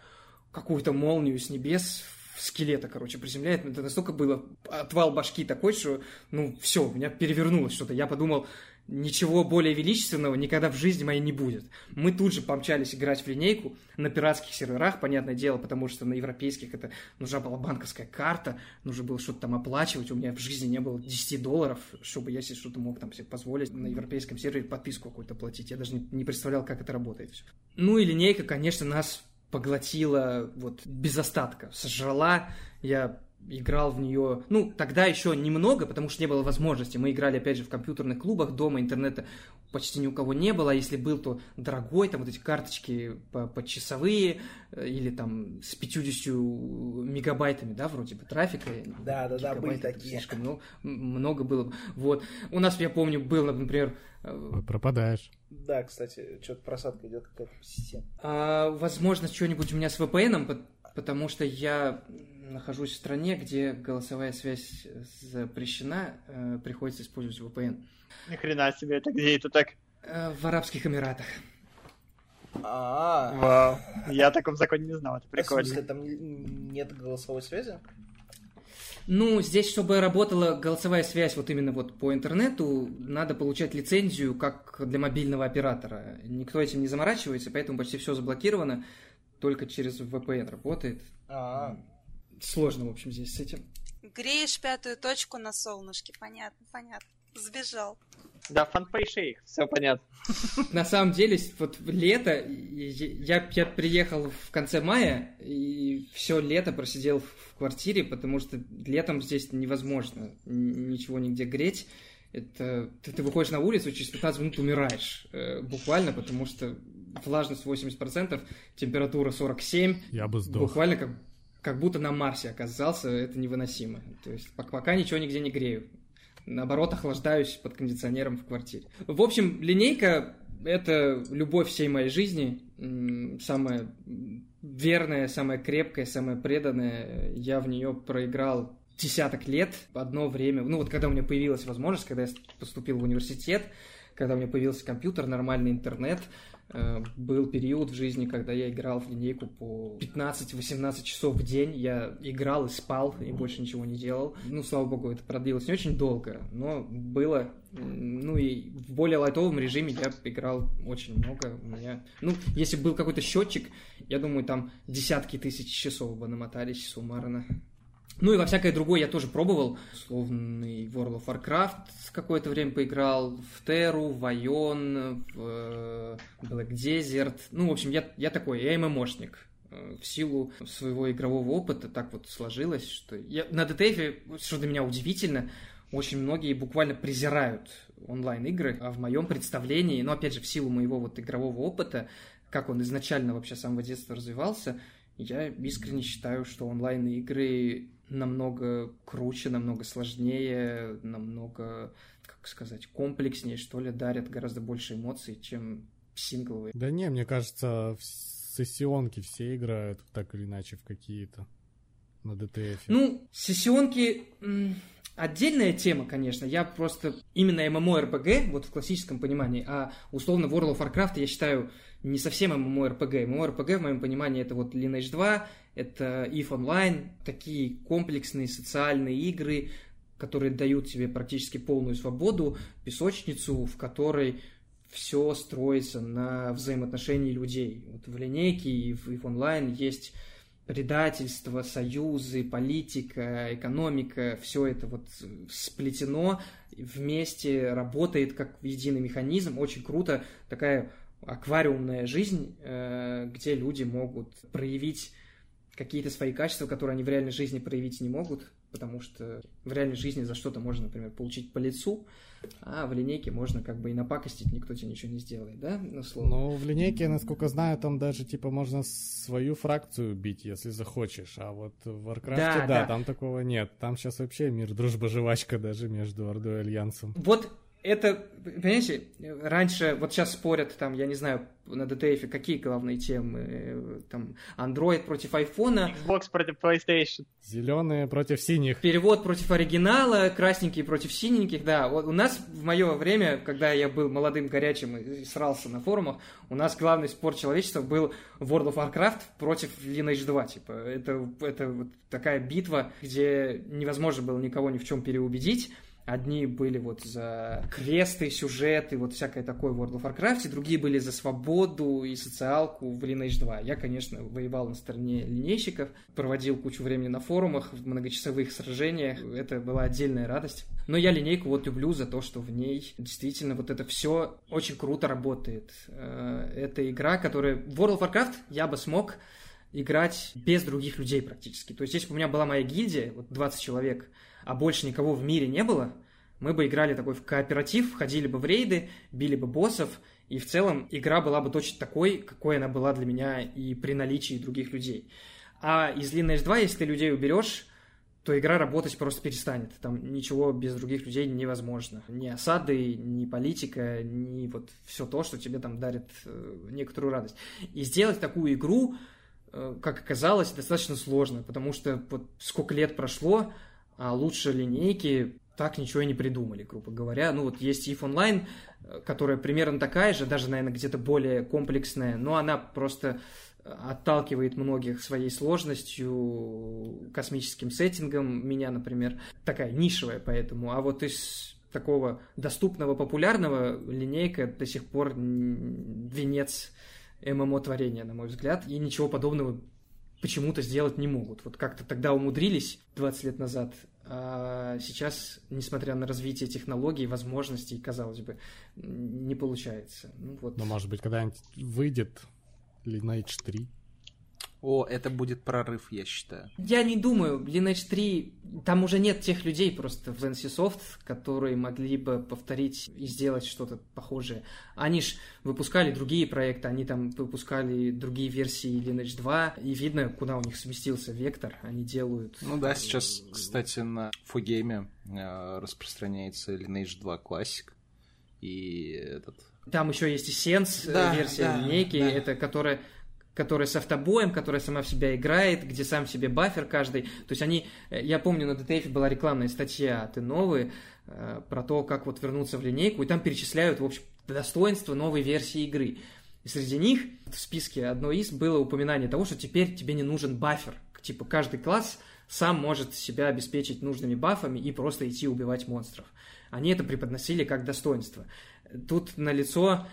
какую-то молнию с небес скелета, короче, приземляет. Это настолько было отвал башки такой, что, ну, все, у меня перевернулось что-то. Я подумал, ничего более величественного никогда в жизни моей не будет. Мы тут же помчались играть в линейку на пиратских серверах, понятное дело, потому что на европейских это нужна была банковская карта, нужно было что-то там оплачивать, у меня в жизни не было 10 долларов, чтобы я себе что-то мог там себе позволить на европейском сервере подписку какую-то платить. Я даже не, не представлял, как это работает. Ну и линейка, конечно, нас поглотила вот без остатка, сожрала. Я играл в нее, ну, тогда еще немного, потому что не было возможности. Мы играли, опять же, в компьютерных клубах, дома интернета почти ни у кого не было, а если был, то дорогой, там вот эти карточки по, по часовые э, или там с 50 мегабайтами, да, вроде бы трафика. Да, да, да, были такие. Слишком ну, много было. Вот. У нас, я помню, был, например... Э, пропадаешь. Да, кстати, что-то просадка идет какая-то система. А, возможно, что-нибудь у меня с VPN, потому что я нахожусь в стране, где голосовая связь запрещена, э, приходится использовать VPN. Ни хрена себе, это где это так? Э, в Арабских Эмиратах. А, Вау. Я о таком законе не знал, это в прикольно. смысле, там нет голосовой связи? Ну, здесь, чтобы работала голосовая связь вот именно вот по интернету, надо получать лицензию как для мобильного оператора. Никто этим не заморачивается, поэтому почти все заблокировано. Только через VPN работает. А, Сложно, в общем, здесь с этим. Греешь пятую точку на солнышке, понятно, понятно. Сбежал. Да, фанпей шейх, все понятно. [laughs] На самом деле, вот лето, я, я приехал в конце мая, и все лето просидел в квартире, потому что летом здесь невозможно ничего нигде греть. Это ты, ты выходишь на улицу, через 15 минут умираешь. Э, буквально, потому что влажность 80%, температура 47. Я бы сдох. Буквально как, как будто на Марсе оказался, это невыносимо. То есть пока ничего нигде не грею. Наоборот, охлаждаюсь под кондиционером в квартире. В общем, линейка — это любовь всей моей жизни, самая верная, самая крепкая, самая преданная. Я в нее проиграл десяток лет, одно время, ну вот когда у меня появилась возможность, когда я поступил в университет, когда у меня появился компьютер, нормальный интернет, был период в жизни, когда я играл в линейку по 15-18 часов в день. Я играл и спал, и больше ничего не делал. Ну, слава богу, это продлилось не очень долго, но было. Ну и в более лайтовом режиме я играл очень много. У меня, ну, если был какой-то счетчик, я думаю, там десятки тысяч часов бы намотались суммарно. Ну и во всякое другое я тоже пробовал. Условный World of Warcraft какое-то время поиграл, в Теру, в Айон, в э, Black Desert. Ну, в общем, я, я такой, я ММОшник. Э, в силу своего игрового опыта так вот сложилось, что я на DTF, что для меня удивительно, очень многие буквально презирают онлайн-игры, а в моем представлении, но опять же в силу моего вот игрового опыта, как он изначально вообще с самого детства развивался, я искренне считаю, что онлайн-игры намного круче, намного сложнее, намного, как сказать, комплекснее, что ли, дарят гораздо больше эмоций, чем сингловые. Да не, мне кажется, в сессионки все играют так или иначе в какие-то на DTF. Ну, сессионки отдельная тема, конечно. Я просто именно MMORPG, вот в классическом понимании, а условно World of Warcraft я считаю не совсем MMORPG. MMORPG, в моем понимании, это вот Lineage 2, это EVE Online, такие комплексные социальные игры, которые дают тебе практически полную свободу, песочницу, в которой все строится на взаимоотношении людей. Вот в линейке и в EVE Online есть предательство, союзы, политика, экономика, все это вот сплетено вместе, работает как единый механизм, очень круто, такая аквариумная жизнь, э, где люди могут проявить какие-то свои качества, которые они в реальной жизни проявить не могут, потому что в реальной жизни за что-то можно, например, получить по лицу, а в линейке можно как бы и напакостить, никто тебе ничего не сделает, да, условно. Ну, в линейке, насколько знаю, там даже, типа, можно свою фракцию бить, если захочешь, а вот в Warcraft, да, да, да, там такого нет. Там сейчас вообще мир, дружба, жвачка даже между Ордой и Альянсом. Вот это, понимаете, раньше, вот сейчас спорят, там, я не знаю, на DTF какие главные темы, там, Android против айфона. Xbox против PlayStation. Зеленые против синих. Перевод против оригинала, красненькие против синеньких, да. Вот у нас в мое время, когда я был молодым, горячим и срался на форумах, у нас главный спор человечества был World of Warcraft против Lineage 2, типа. Это, это вот такая битва, где невозможно было никого ни в чем переубедить Одни были вот за квесты, сюжеты, вот всякое такое в World of Warcraft, другие были за свободу и социалку в Lineage 2. Я, конечно, воевал на стороне линейщиков, проводил кучу времени на форумах, в многочасовых сражениях. Это была отдельная радость. Но я линейку вот люблю за то, что в ней действительно вот это все очень круто работает. Э, это игра, которая... World of Warcraft я бы смог играть без других людей практически. То есть, если бы у меня была моя гильдия, вот 20 человек, а больше никого в мире не было, мы бы играли такой в кооператив, ходили бы в рейды, били бы боссов, и в целом игра была бы точно такой, какой она была для меня и при наличии других людей. А из Lineage 2, если ты людей уберешь, то игра работать просто перестанет. Там ничего без других людей невозможно. Ни осады, ни политика, ни вот все то, что тебе там дарит э, некоторую радость. И сделать такую игру, э, как оказалось, достаточно сложно, потому что вот сколько лет прошло, лучше линейки так ничего и не придумали, грубо говоря. Ну вот есть EVE Online, которая примерно такая же, даже, наверное, где-то более комплексная, но она просто отталкивает многих своей сложностью, космическим сеттингом. Меня, например, такая нишевая поэтому. А вот из такого доступного, популярного линейка до сих пор венец ММО-творения, на мой взгляд. И ничего подобного почему-то сделать не могут. Вот как-то тогда умудрились 20 лет назад, а сейчас, несмотря на развитие технологий, возможностей, казалось бы, не получается. Ну, вот. Но, может быть, когда-нибудь выйдет Lineage 3, о, это будет прорыв, я считаю. Я не думаю. Lineage 3, там уже нет тех людей просто в NCSoft, которые могли бы повторить и сделать что-то похожее. Они ж выпускали другие проекты, они там выпускали другие версии Lineage 2, и видно, куда у них сместился вектор. Они делают... Ну да, сейчас, кстати, на Фогейме э, распространяется Lineage 2 Classic, и этот... Там еще есть Essence, да, версия да, линейки, да. это которая которая с автобоем, которая сама в себя играет, где сам себе бафер каждый. То есть они, э, я помню, на DTF была рекламная статья «Ты новый», э, про то, как вот вернуться в линейку, и там перечисляют, в общем, достоинства новой версии игры. И среди них в списке одно из было упоминание того, что теперь тебе не нужен бафер. Типа каждый класс сам может себя обеспечить нужными бафами и просто идти убивать монстров. Они это преподносили как достоинство. Тут налицо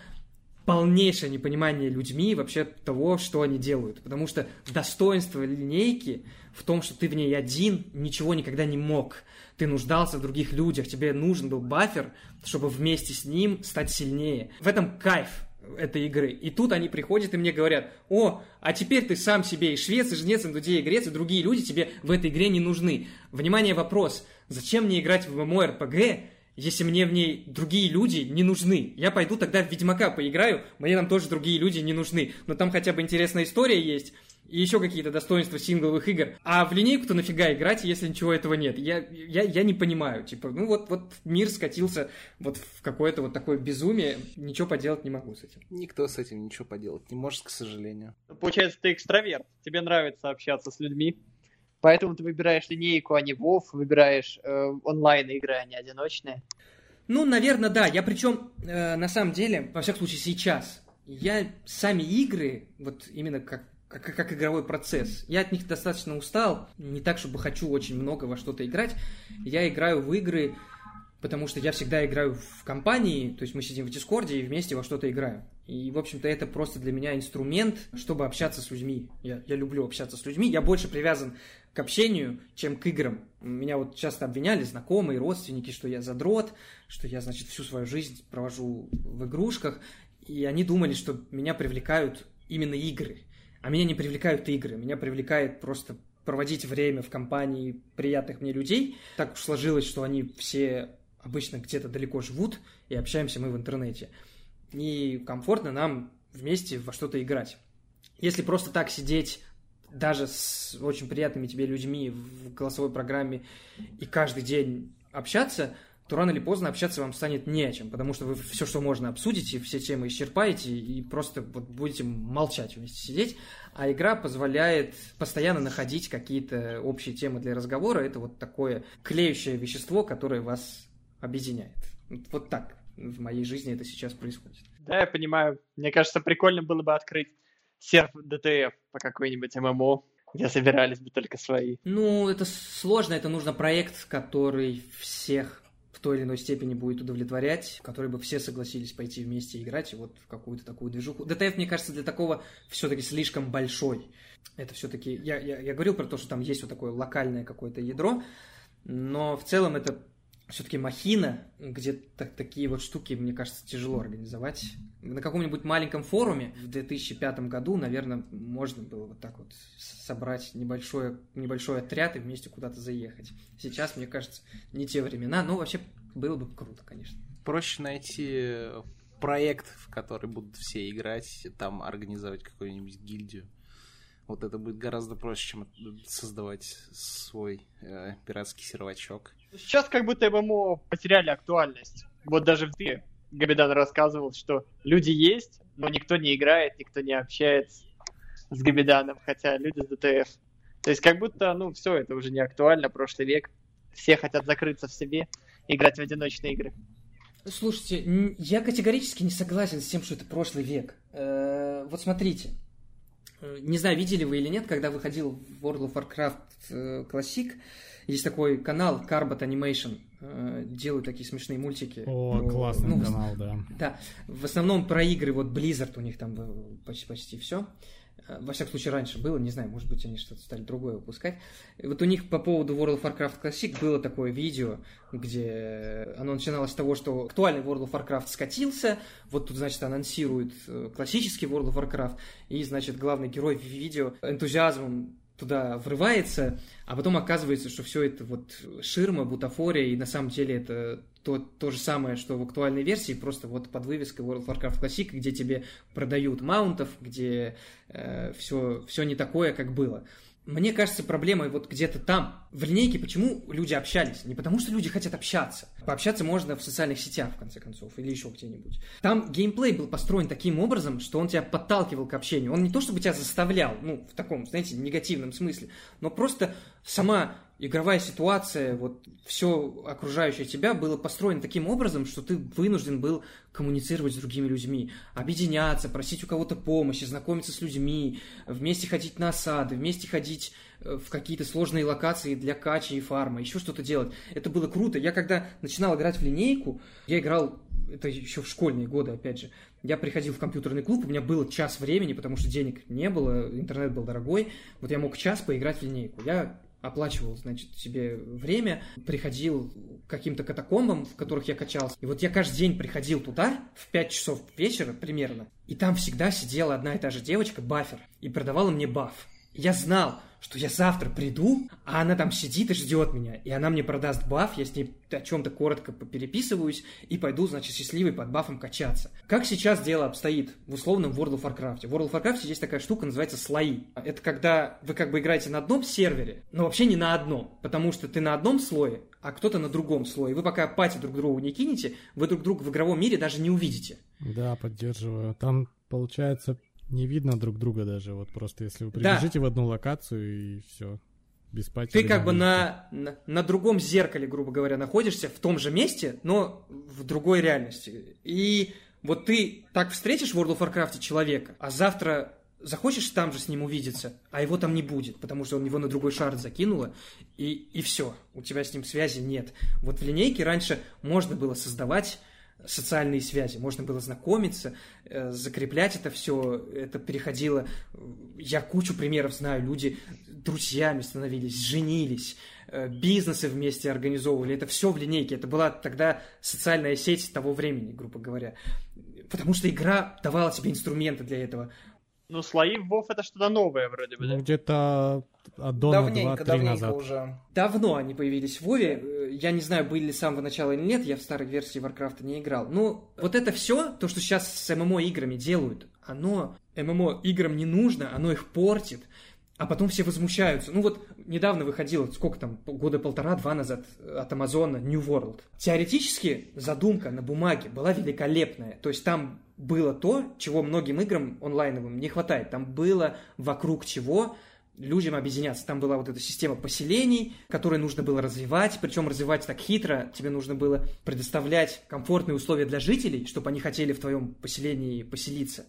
полнейшее непонимание людьми вообще того, что они делают. Потому что достоинство линейки в том, что ты в ней один ничего никогда не мог. Ты нуждался в других людях, тебе нужен был бафер, чтобы вместе с ним стать сильнее. В этом кайф этой игры. И тут они приходят и мне говорят, о, а теперь ты сам себе и швец, и жнец, индудей, и грец, и другие люди тебе в этой игре не нужны. Внимание, вопрос. Зачем мне играть в MMORPG, если мне в ней другие люди не нужны. Я пойду тогда в Ведьмака поиграю, мне там тоже другие люди не нужны. Но там хотя бы интересная история есть, и еще какие-то достоинства сингловых игр. А в линейку-то нафига играть, если ничего этого нет? Я, я, я не понимаю. Типа, ну вот, вот мир скатился вот в какое-то вот такое безумие. Ничего поделать не могу с этим. Никто с этим ничего поделать не может, к сожалению. Получается, ты экстраверт. Тебе нравится общаться с людьми. Поэтому ты выбираешь линейку, а не WoW, выбираешь э, онлайн-игры, а не одиночные. Ну, наверное, да. Я причем, э, на самом деле, во всяком случае сейчас, я сами игры, вот именно как как, как игровой процесс. Я от них достаточно устал, не так, чтобы хочу очень много во что-то играть. Я играю в игры, потому что я всегда играю в компании, то есть мы сидим в Дискорде и вместе во что-то играем. И, в общем-то, это просто для меня инструмент, чтобы общаться с людьми. Я, я люблю общаться с людьми. Я больше привязан к общению, чем к играм. Меня вот часто обвиняли знакомые, родственники, что я задрот, что я, значит, всю свою жизнь провожу в игрушках. И они думали, что меня привлекают именно игры. А меня не привлекают игры. Меня привлекает просто проводить время в компании приятных мне людей. Так уж сложилось, что они все обычно где-то далеко живут, и общаемся мы в интернете. И комфортно нам вместе во что-то играть. Если просто так сидеть даже с очень приятными тебе людьми в голосовой программе и каждый день общаться, то рано или поздно общаться вам станет не о чем, потому что вы все, что можно, обсудите, все темы исчерпаете и просто вот будете молчать вместе сидеть. А игра позволяет постоянно находить какие-то общие темы для разговора. Это вот такое клеющее вещество, которое вас объединяет. Вот так в моей жизни это сейчас происходит. Да, я понимаю. Мне кажется, прикольно было бы открыть серф ДТФ по какой-нибудь ММО, где собирались бы только свои. Ну, это сложно, это нужно проект, который всех в той или иной степени будет удовлетворять, который бы все согласились пойти вместе играть вот в какую-то такую движуху. ДТФ, мне кажется, для такого все-таки слишком большой. Это все-таки... Я, я, я говорил про то, что там есть вот такое локальное какое-то ядро, но в целом это все-таки махина, где так, такие вот штуки, мне кажется, тяжело организовать. На каком-нибудь маленьком форуме в 2005 году, наверное, можно было вот так вот собрать небольшой, небольшой отряд и вместе куда-то заехать. Сейчас, мне кажется, не те времена, но вообще было бы круто, конечно. Проще найти проект, в который будут все играть, там организовать какую-нибудь гильдию. Вот это будет гораздо проще, чем создавать свой э, пиратский сервачок. Сейчас как будто ММО потеряли актуальность. Вот даже ты, Габидан рассказывал, что люди есть, но никто не играет, никто не общается с Габиданом, хотя люди с ДТФ. То есть как будто, ну, все, это уже не актуально, прошлый век. Все хотят закрыться в себе, играть в одиночные игры. Слушайте, я категорически не согласен с тем, что это прошлый век. Э, вот смотрите, Э, не знаю, видели вы или нет, когда выходил World of Warcraft э, Classic, есть такой канал Carbot Animation, э, делают такие смешные мультики. О, классный ну, канал, да. Да, в основном про игры, вот Blizzard у них там почти, почти все. Э, во всяком случае, раньше было, не знаю, может быть, они что-то стали другое выпускать. И вот у них по поводу World of Warcraft Classic было такое видео, где оно начиналось с того, что актуальный World of Warcraft скатился, вот тут, значит, анонсируют э, классический World of Warcraft, и, значит, главный герой в видео энтузиазмом туда врывается, а потом оказывается, что все это вот ширма, бутафория, и на самом деле это то, то же самое, что в актуальной версии, просто вот под вывеской World of Warcraft Classic, где тебе продают маунтов, где э, все, все не такое, как было. Мне кажется, проблема вот где-то там. В линейке почему люди общались? Не потому, что люди хотят общаться. Пообщаться можно в социальных сетях, в конце концов, или еще где-нибудь. Там геймплей был построен таким образом, что он тебя подталкивал к общению. Он не то, чтобы тебя заставлял, ну, в таком, знаете, негативном смысле, но просто сама игровая ситуация, вот все окружающее тебя было построено таким образом, что ты вынужден был коммуницировать с другими людьми, объединяться, просить у кого-то помощи, знакомиться с людьми, вместе ходить на осады, вместе ходить э, в какие-то сложные локации для качи и фарма, еще что-то делать. Это было круто. Я когда начинал играть в линейку, я играл, это еще в школьные годы, опять же, я приходил в компьютерный клуб, у меня было час времени, потому что денег не было, интернет был дорогой, вот я мог час поиграть в линейку. Я оплачивал, значит, себе время, приходил к каким-то катакомбам, в которых я качался. И вот я каждый день приходил туда в 5 часов вечера примерно, и там всегда сидела одна и та же девочка, бафер, и продавала мне баф. Я знал, что я завтра приду, а она там сидит и ждет меня, и она мне продаст баф, я с ней о чем-то коротко переписываюсь и пойду, значит, счастливый под бафом качаться. Как сейчас дело обстоит в условном World of Warcraft? В World of Warcraft есть такая штука, называется слои. Это когда вы как бы играете на одном сервере, но вообще не на одном, потому что ты на одном слое, а кто-то на другом слое. Вы пока пати друг другу не кинете, вы друг друга в игровом мире даже не увидите. Да, поддерживаю. Там, получается, не видно друг друга даже, вот просто если вы прибежите да. в одну локацию и все. Без пати Ты как бы на, на, на другом зеркале, грубо говоря, находишься в том же месте, но в другой реальности. И вот ты так встретишь в World of Warcraft человека, а завтра захочешь там же с ним увидеться, а его там не будет, потому что он его на другой шар закинуло, и, и все, у тебя с ним связи нет. Вот в линейке раньше можно было создавать социальные связи, можно было знакомиться, э, закреплять это все, это переходило, я кучу примеров знаю, люди друзьями становились, женились, э, бизнесы вместе организовывали, это все в линейке, это была тогда социальная сеть того времени, грубо говоря, потому что игра давала тебе инструменты для этого, ну, слои в WoW это что-то новое вроде бы, да? Ну, где-то от Дона давненько, 2-3 давненько назад. уже. Давно они появились в Вове. Я не знаю, были ли с самого начала или нет, я в старой версии Варкрафта не играл. Но вот это все, то, что сейчас с ММО-играми делают, оно ММО-играм не нужно, оно их портит. А потом все возмущаются. Ну вот недавно выходило, сколько там, года полтора-два назад от Амазона New World. Теоретически задумка на бумаге была великолепная. То есть там было то, чего многим играм онлайновым не хватает. Там было вокруг чего людям объединяться. Там была вот эта система поселений, которую нужно было развивать, причем развивать так хитро, тебе нужно было предоставлять комфортные условия для жителей, чтобы они хотели в твоем поселении поселиться.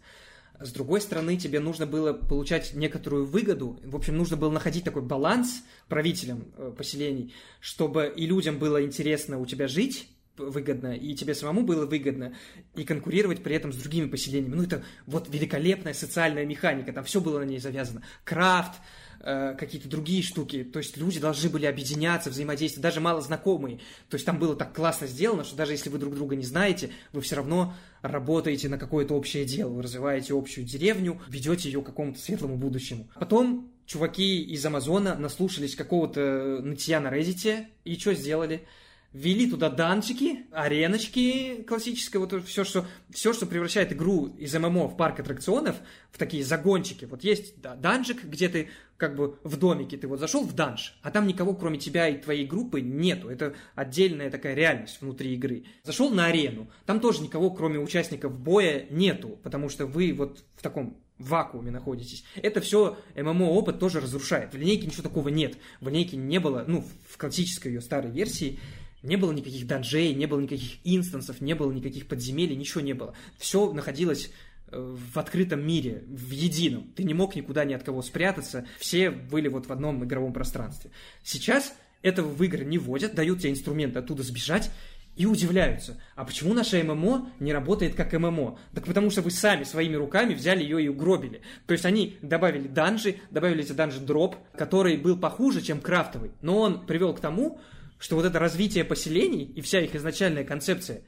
С другой стороны, тебе нужно было получать некоторую выгоду. В общем, нужно было находить такой баланс правителям э, поселений, чтобы и людям было интересно у тебя жить, выгодно, и тебе самому было выгодно, и конкурировать при этом с другими поселениями. Ну, это вот великолепная социальная механика, там все было на ней завязано. Крафт, э, какие-то другие штуки. То есть люди должны были объединяться, взаимодействовать, даже мало знакомые. То есть там было так классно сделано, что даже если вы друг друга не знаете, вы все равно работаете на какое-то общее дело, вы развиваете общую деревню, ведете ее к какому-то светлому будущему. Потом чуваки из Амазона наслушались какого-то нытья на Reddit, и что сделали? Ввели туда данчики, ареночки классическое, вот все что, все, что превращает игру из ММО в парк аттракционов, в такие загончики. Вот есть да, данжик, где ты как бы в домике, ты вот зашел в данж, а там никого, кроме тебя и твоей группы, нету. Это отдельная такая реальность внутри игры. Зашел на арену, там тоже никого, кроме участников боя, нету, потому что вы вот в таком вакууме находитесь. Это все ММО-опыт тоже разрушает. В линейке ничего такого нет. В линейке не было, ну, в классической ее старой версии, не было никаких данжей, не было никаких инстансов, не было никаких подземелий, ничего не было. Все находилось э, в открытом мире, в едином. Ты не мог никуда ни от кого спрятаться, все были вот в одном игровом пространстве. Сейчас этого в игры не вводят, дают тебе инструменты оттуда сбежать, и удивляются, а почему наша ММО не работает как ММО? Так потому что вы сами своими руками взяли ее и угробили. То есть они добавили данжи, добавили эти данжи дроп, который был похуже, чем крафтовый, но он привел к тому, что вот это развитие поселений и вся их изначальная концепция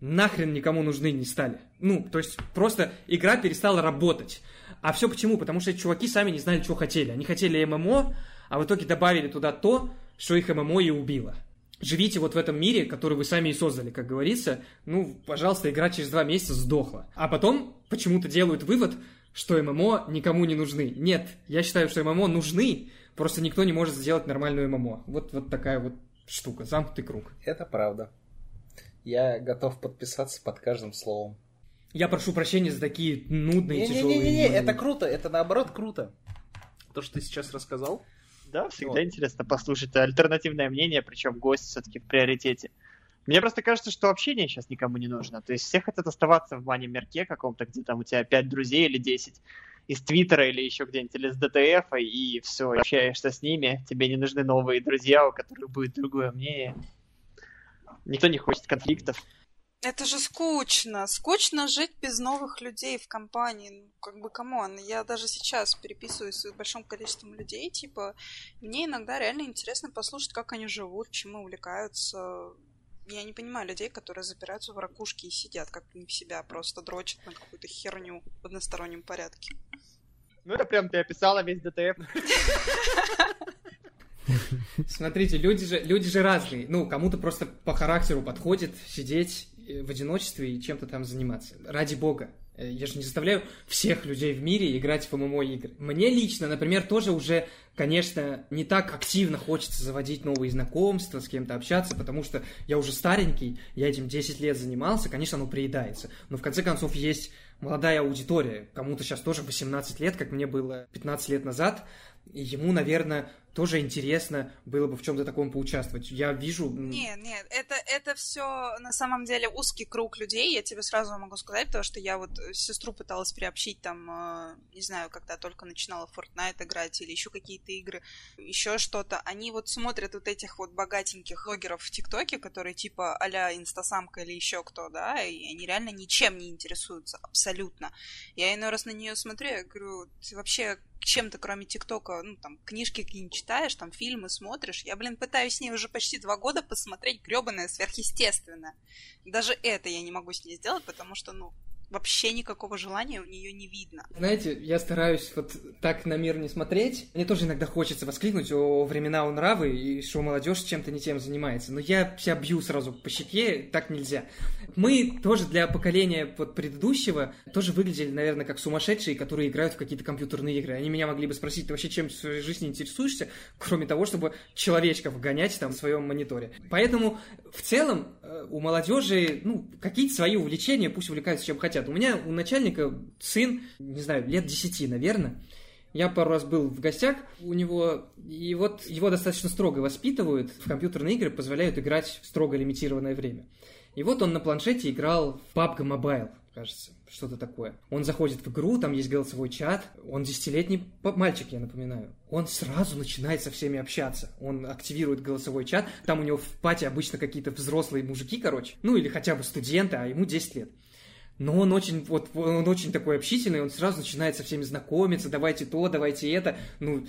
нахрен никому нужны не стали. Ну, то есть просто игра перестала работать. А все почему? Потому что чуваки сами не знали, чего хотели. Они хотели ММО, а в итоге добавили туда то, что их ММО и убило. Живите вот в этом мире, который вы сами и создали, как говорится. Ну, пожалуйста, игра через два месяца сдохла. А потом почему-то делают вывод, что ММО никому не нужны. Нет, я считаю, что ММО нужны, просто никто не может сделать нормальную ММО. Вот, вот такая вот штука, замкнутый круг. Это правда. Я готов подписаться под каждым словом. Я прошу прощения за такие нудные, тяжелые... Не-не-не, это круто, это наоборот круто. То, что ты сейчас рассказал. Да, всегда вот. интересно послушать альтернативное мнение, причем гость все-таки в приоритете. Мне просто кажется, что общение сейчас никому не нужно. То есть все хотят оставаться в бане мерке каком-то, где там у тебя 5 друзей или 10 из Твиттера или еще где-нибудь, или с ДТФ, и все, общаешься с ними, тебе не нужны новые друзья, у которых будет другое мнение. Никто не хочет конфликтов. Это же скучно. Скучно жить без новых людей в компании. Ну, как бы, come on. Я даже сейчас переписываюсь с большим количеством людей. Типа, мне иногда реально интересно послушать, как они живут, чем увлекаются. Я не понимаю людей, которые запираются в ракушке и сидят как не в себя, просто дрочат на какую-то херню в одностороннем порядке. Ну, это прям ты описала весь ДТФ. Смотрите, люди же, люди же разные. Ну, кому-то просто по характеру подходит сидеть э, в одиночестве и чем-то там заниматься. Ради бога. Э, я же не заставляю всех людей в мире играть в ММО игры. Мне лично, например, тоже уже, конечно, не так активно хочется заводить новые знакомства, с кем-то общаться, потому что я уже старенький, я этим 10 лет занимался, конечно, оно приедается. Но в конце концов есть молодая аудитория. Кому-то сейчас тоже 18 лет, как мне было 15 лет назад. И ему, наверное, тоже интересно было бы в чем-то таком поучаствовать. Я вижу... Нет, нет, это, это все на самом деле узкий круг людей, я тебе сразу могу сказать, потому что я вот сестру пыталась приобщить там, э, не знаю, когда только начинала Fortnite играть или еще какие-то игры, еще что-то. Они вот смотрят вот этих вот богатеньких блогеров в ТикТоке, которые типа а-ля инстасамка или еще кто, да, и они реально ничем не интересуются, абсолютно. Я иной раз на нее смотрю, я говорю, ты вообще чем-то, кроме ТикТока, ну, там, книжки какие-нибудь читаешь, там, фильмы смотришь. Я, блин, пытаюсь с ней уже почти два года посмотреть гребаное сверхъестественное. Даже это я не могу с ней сделать, потому что, ну, вообще никакого желания у нее не видно. Знаете, я стараюсь вот так на мир не смотреть. Мне тоже иногда хочется воскликнуть о времена у нравы и что молодежь чем-то не тем занимается. Но я себя бью сразу по щеке, так нельзя. Мы тоже для поколения вот предыдущего тоже выглядели, наверное, как сумасшедшие, которые играют в какие-то компьютерные игры. Они меня могли бы спросить, ты вообще чем в своей жизни интересуешься, кроме того, чтобы человечков гонять там в своем мониторе. Поэтому в целом э, у молодежи, ну, какие-то свои увлечения, пусть увлекаются чем хотят хотят. У меня у начальника сын, не знаю, лет 10, наверное. Я пару раз был в гостях у него, и вот его достаточно строго воспитывают. В компьютерные игры позволяют играть в строго лимитированное время. И вот он на планшете играл в PUBG Mobile, кажется, что-то такое. Он заходит в игру, там есть голосовой чат, он десятилетний мальчик, я напоминаю. Он сразу начинает со всеми общаться. Он активирует голосовой чат, там у него в пати обычно какие-то взрослые мужики, короче, ну или хотя бы студенты, а ему 10 лет но он очень, вот, он очень такой общительный, он сразу начинает со всеми знакомиться, давайте то, давайте это, ну,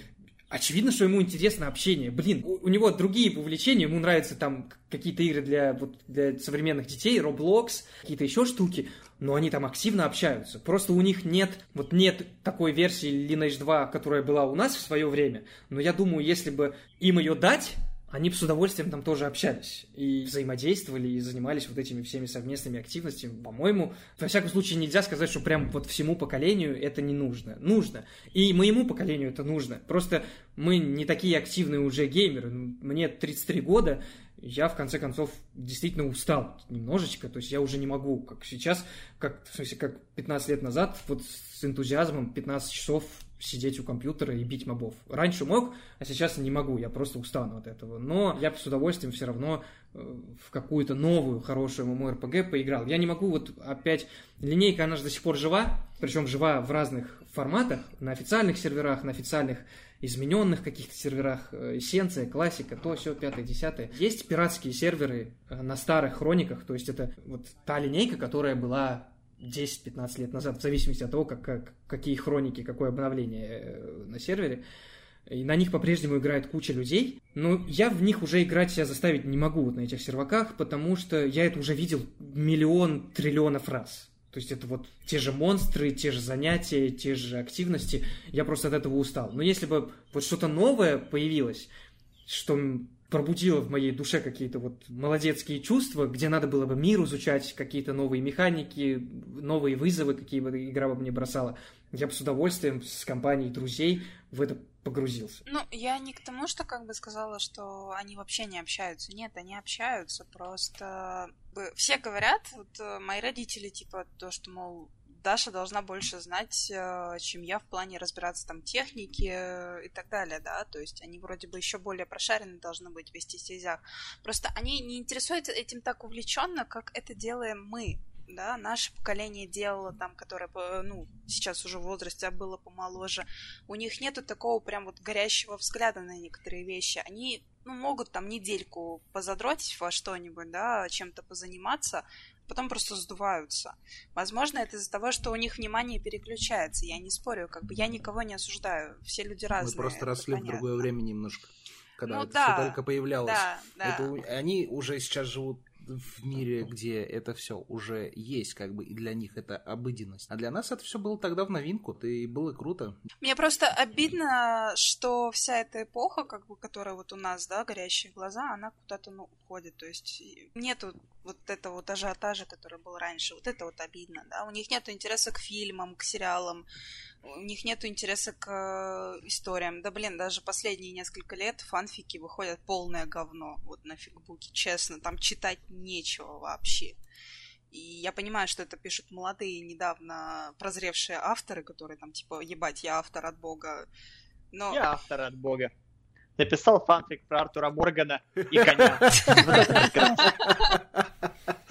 очевидно, что ему интересно общение. Блин, у, у него другие увлечения, ему нравятся там какие-то игры для, вот, для современных детей, Roblox, какие-то еще штуки, но они там активно общаются. Просто у них нет, вот нет такой версии Lineage 2, которая была у нас в свое время, но я думаю, если бы им ее дать, они бы с удовольствием там тоже общались и взаимодействовали, и занимались вот этими всеми совместными активностями. По-моему, во всяком случае, нельзя сказать, что прям вот всему поколению это не нужно. Нужно. И моему поколению это нужно. Просто мы не такие активные уже геймеры. Мне 33 года, я в конце концов действительно устал немножечко, то есть я уже не могу, как сейчас, как, в смысле, как 15 лет назад, вот с энтузиазмом 15 часов сидеть у компьютера и бить мобов. Раньше мог, а сейчас не могу, я просто устану от этого. Но я с удовольствием все равно э, в какую-то новую хорошую MMORPG поиграл. Я не могу вот опять... Линейка, она же до сих пор жива, причем жива в разных форматах, на официальных серверах, на официальных измененных каких-то серверах, э, эссенция, классика, то, все, пятое, десятое. Есть пиратские серверы э, на старых хрониках, то есть это вот та линейка, которая была 10-15 лет назад, в зависимости от того, как, как, какие хроники, какое обновление э, на сервере. И на них по-прежнему играет куча людей. Но я в них уже играть себя заставить не могу вот на этих серваках, потому что я это уже видел миллион триллионов раз. То есть это вот те же монстры, те же занятия, те же активности. Я просто от этого устал. Но если бы вот что-то новое появилось, что пробудило в моей душе какие-то вот молодецкие чувства, где надо было бы мир изучать, какие-то новые механики, новые вызовы, какие бы игра бы мне бросала, я бы с удовольствием с компанией друзей в это погрузился. Ну, я не к тому, что как бы сказала, что они вообще не общаются. Нет, они общаются, просто все говорят, вот э, мои родители, типа, то, что, мол, Даша должна больше знать, э, чем я в плане разбираться там техники э, и так далее, да, то есть они вроде бы еще более прошарены должны быть в стезях. Просто они не интересуются этим так увлеченно, как это делаем мы, да, наше поколение делало там, которое, ну, сейчас уже в возрасте, а было помоложе, у них нету такого прям вот горящего взгляда на некоторые вещи. Они, ну, могут там недельку позадротить во что-нибудь, да, чем-то позаниматься, потом просто сдуваются. Возможно, это из-за того, что у них внимание переключается. Я не спорю, как бы я никого не осуждаю. Все люди разные. Мы просто росли понятно. в другое время немножко. Когда ну, это да, все только появлялось. Да, да. Это, они уже сейчас живут в мире, где это все уже есть, как бы, и для них это обыденность. А для нас это все было тогда в новинку, и было круто. Мне просто обидно, что вся эта эпоха, как бы, которая вот у нас, да, горящие глаза, она куда-то, ну, уходит. То есть нету вот этого вот ажиотажа, который был раньше. Вот это вот обидно, да. У них нет интереса к фильмам, к сериалам, у них нет интереса к э, историям. Да блин, даже последние несколько лет фанфики выходят полное говно вот на фигбуке, честно, там читать нечего вообще. И я понимаю, что это пишут молодые, недавно прозревшие авторы, которые там типа, ебать, я автор от бога. Но... Я автор от бога. Написал фанфик про Артура Моргана и коня. [laughs]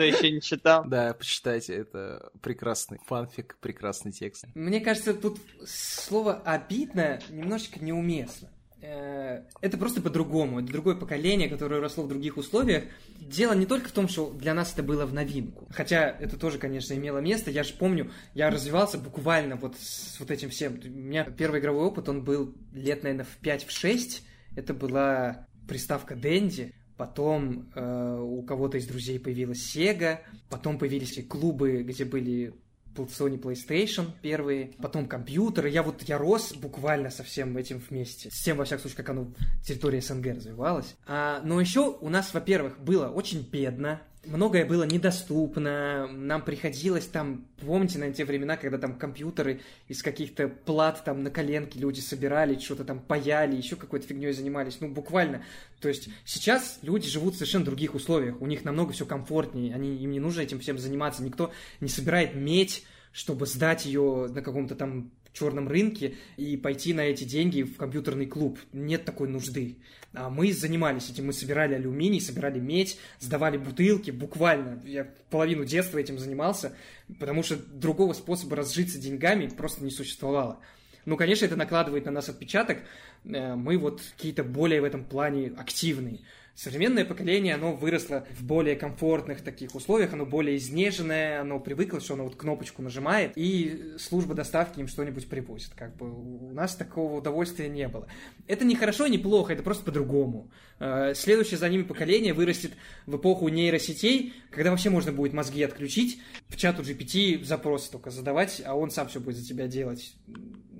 Кто еще не читал? Да, почитайте, это прекрасный фанфик, прекрасный текст. Мне кажется, тут слово «обидно» немножечко неуместно. Э, это просто по-другому. Это другое поколение, которое росло в других условиях. Дело не только в том, что для нас это было в новинку. Хотя это тоже, конечно, имело место. Я же помню, я развивался буквально вот с вот этим всем. У меня первый игровой опыт, он был лет, наверное, в 5-6. Это была приставка Дэнди. Потом э, у кого-то из друзей появилась Sega. Потом появились клубы, где были Sony PlayStation первые, потом компьютеры. Я вот, я рос буквально со всем этим вместе. С тем, во всяком случае, как оно территория СНГ развивалась. А, но еще у нас, во-первых, было очень бедно многое было недоступно, нам приходилось там, помните, на те времена, когда там компьютеры из каких-то плат там на коленке люди собирали, что-то там паяли, еще какой-то фигней занимались, ну, буквально. То есть сейчас люди живут в совершенно других условиях, у них намного все комфортнее, они, им не нужно этим всем заниматься, никто не собирает медь, чтобы сдать ее на каком-то там черном рынке и пойти на эти деньги в компьютерный клуб. Нет такой нужды. А мы занимались этим, мы собирали алюминий, собирали медь, сдавали бутылки, буквально. Я половину детства этим занимался, потому что другого способа разжиться деньгами просто не существовало. Ну, конечно, это накладывает на нас отпечаток. Э, мы вот какие-то более в этом плане активные. Современное поколение, оно выросло в более комфортных таких условиях, оно более изнеженное, оно привыкло, что оно вот кнопочку нажимает, и служба доставки им что-нибудь привозит. Как бы у нас такого удовольствия не было. Это не хорошо и не плохо, это просто по-другому. Э, следующее за ними поколение вырастет в эпоху нейросетей, когда вообще можно будет мозги отключить, в чату GPT запросы только задавать, а он сам все будет за тебя делать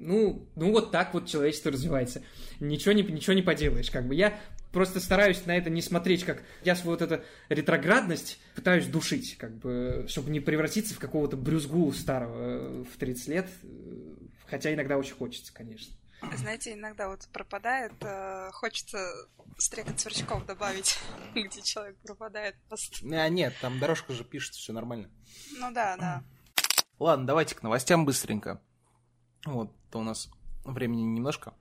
ну, ну вот так вот человечество развивается. Ничего не, ничего не поделаешь. Как бы я просто стараюсь на это не смотреть, как я свою вот эту ретроградность пытаюсь душить, как бы, чтобы не превратиться в какого-то брюзгу старого э, в 30 лет, э, хотя иногда очень хочется, конечно. Знаете, иногда вот пропадает, э, хочется стрекот сверчков добавить, [laughs] где человек пропадает просто. А, нет, там дорожка же пишется, все нормально. Ну да, да. Ладно, давайте к новостям быстренько. Вот, то у нас времени немножко.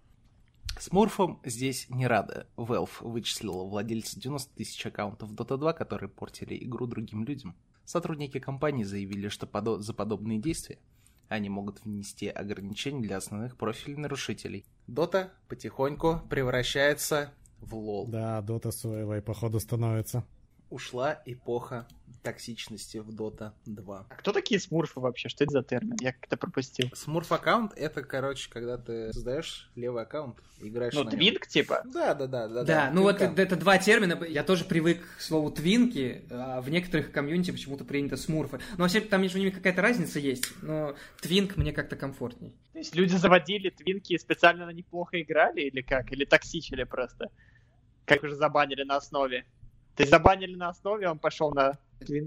С Морфом здесь не рада. Valve вычислила владельца 90 тысяч аккаунтов Dota 2, которые портили игру другим людям. Сотрудники компании заявили, что подо... за подобные действия они могут внести ограничения для основных профилей нарушителей. Дота потихоньку превращается в лол. Да, Дота своего походу становится. Ушла эпоха токсичности в Dota 2. А кто такие смурфы вообще? Что это за термин? Я как-то пропустил. Смурф аккаунт это, короче, когда ты создаешь левый аккаунт, играешь Ну, на твинк, типа? Да, да, да, да. Да, ну вот это, это два термина. Я тоже привык к слову твинки, а в некоторых комьюнити почему-то принято смурфы. Но вообще там между ними какая-то разница есть, но твинк мне как-то комфортней. То есть люди заводили твинки и специально на них плохо играли или как? Или токсичили просто? как уже забанили на основе. То есть забанили на основе, он пошел на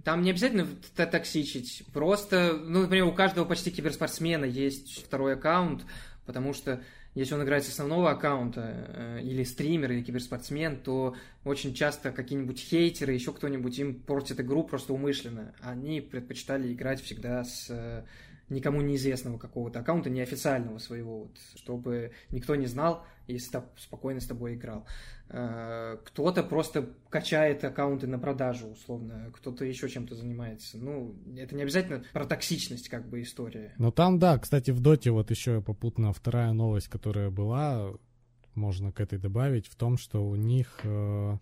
Там не обязательно токсичить. Просто, ну, например, у каждого почти киберспортсмена есть второй аккаунт, потому что если он играет с основного аккаунта, э, или стример, или киберспортсмен, то очень часто какие-нибудь хейтеры, еще кто-нибудь им портит игру просто умышленно. Они предпочитали играть всегда с э, никому неизвестного какого-то аккаунта, неофициального своего, вот, чтобы никто не знал и спокойно с тобой играл. Э, кто-то просто качает аккаунты на продажу, условно, кто-то еще чем-то занимается. Ну, это не обязательно про токсичность, как бы, история. Ну, там, да, кстати, в Доте вот еще попутно вторая новость, которая была, можно к этой добавить, в том, что у них э,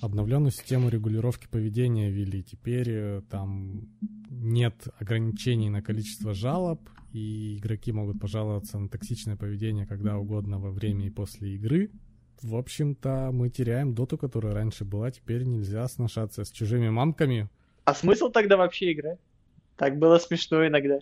обновленную систему регулировки поведения ввели. Теперь э, там нет ограничений на количество жалоб, и игроки могут пожаловаться на токсичное поведение когда угодно во время и после игры. В общем-то, мы теряем доту, которая раньше была, теперь нельзя сношаться с чужими мамками. А смысл тогда вообще играть? Так было смешно иногда.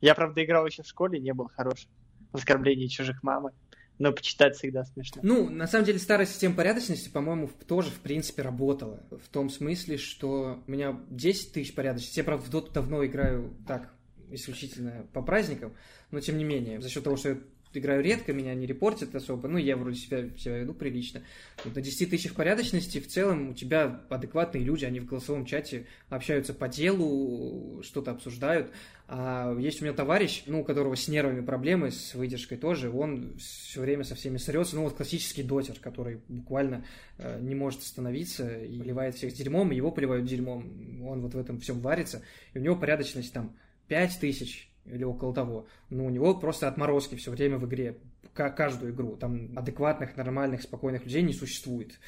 Я, правда, играл еще в школе, не был хорош в оскорблении чужих мамы но почитать всегда смешно. Ну, на самом деле, старая система порядочности, по-моему, тоже, в принципе, работала. В том смысле, что у меня 10 тысяч порядочности. Я, правда, в доту давно играю так, исключительно по праздникам, но тем не менее, за счет того, что я играю редко, меня не репортят особо, ну, я вроде себя, себя веду прилично. Вот на 10 тысячах порядочности в целом у тебя адекватные люди, они в голосовом чате общаются по делу, что-то обсуждают. А есть у меня товарищ, ну, у которого с нервами проблемы, с выдержкой тоже, он все время со всеми срется. Ну, вот классический дотер, который буквально э, не может остановиться и поливает всех дерьмом, его поливают дерьмом. Он вот в этом всем варится, и у него порядочность там 5 тысяч, или около того. Но у него просто отморозки все время в игре, каждую игру. Там адекватных, нормальных, спокойных людей не существует.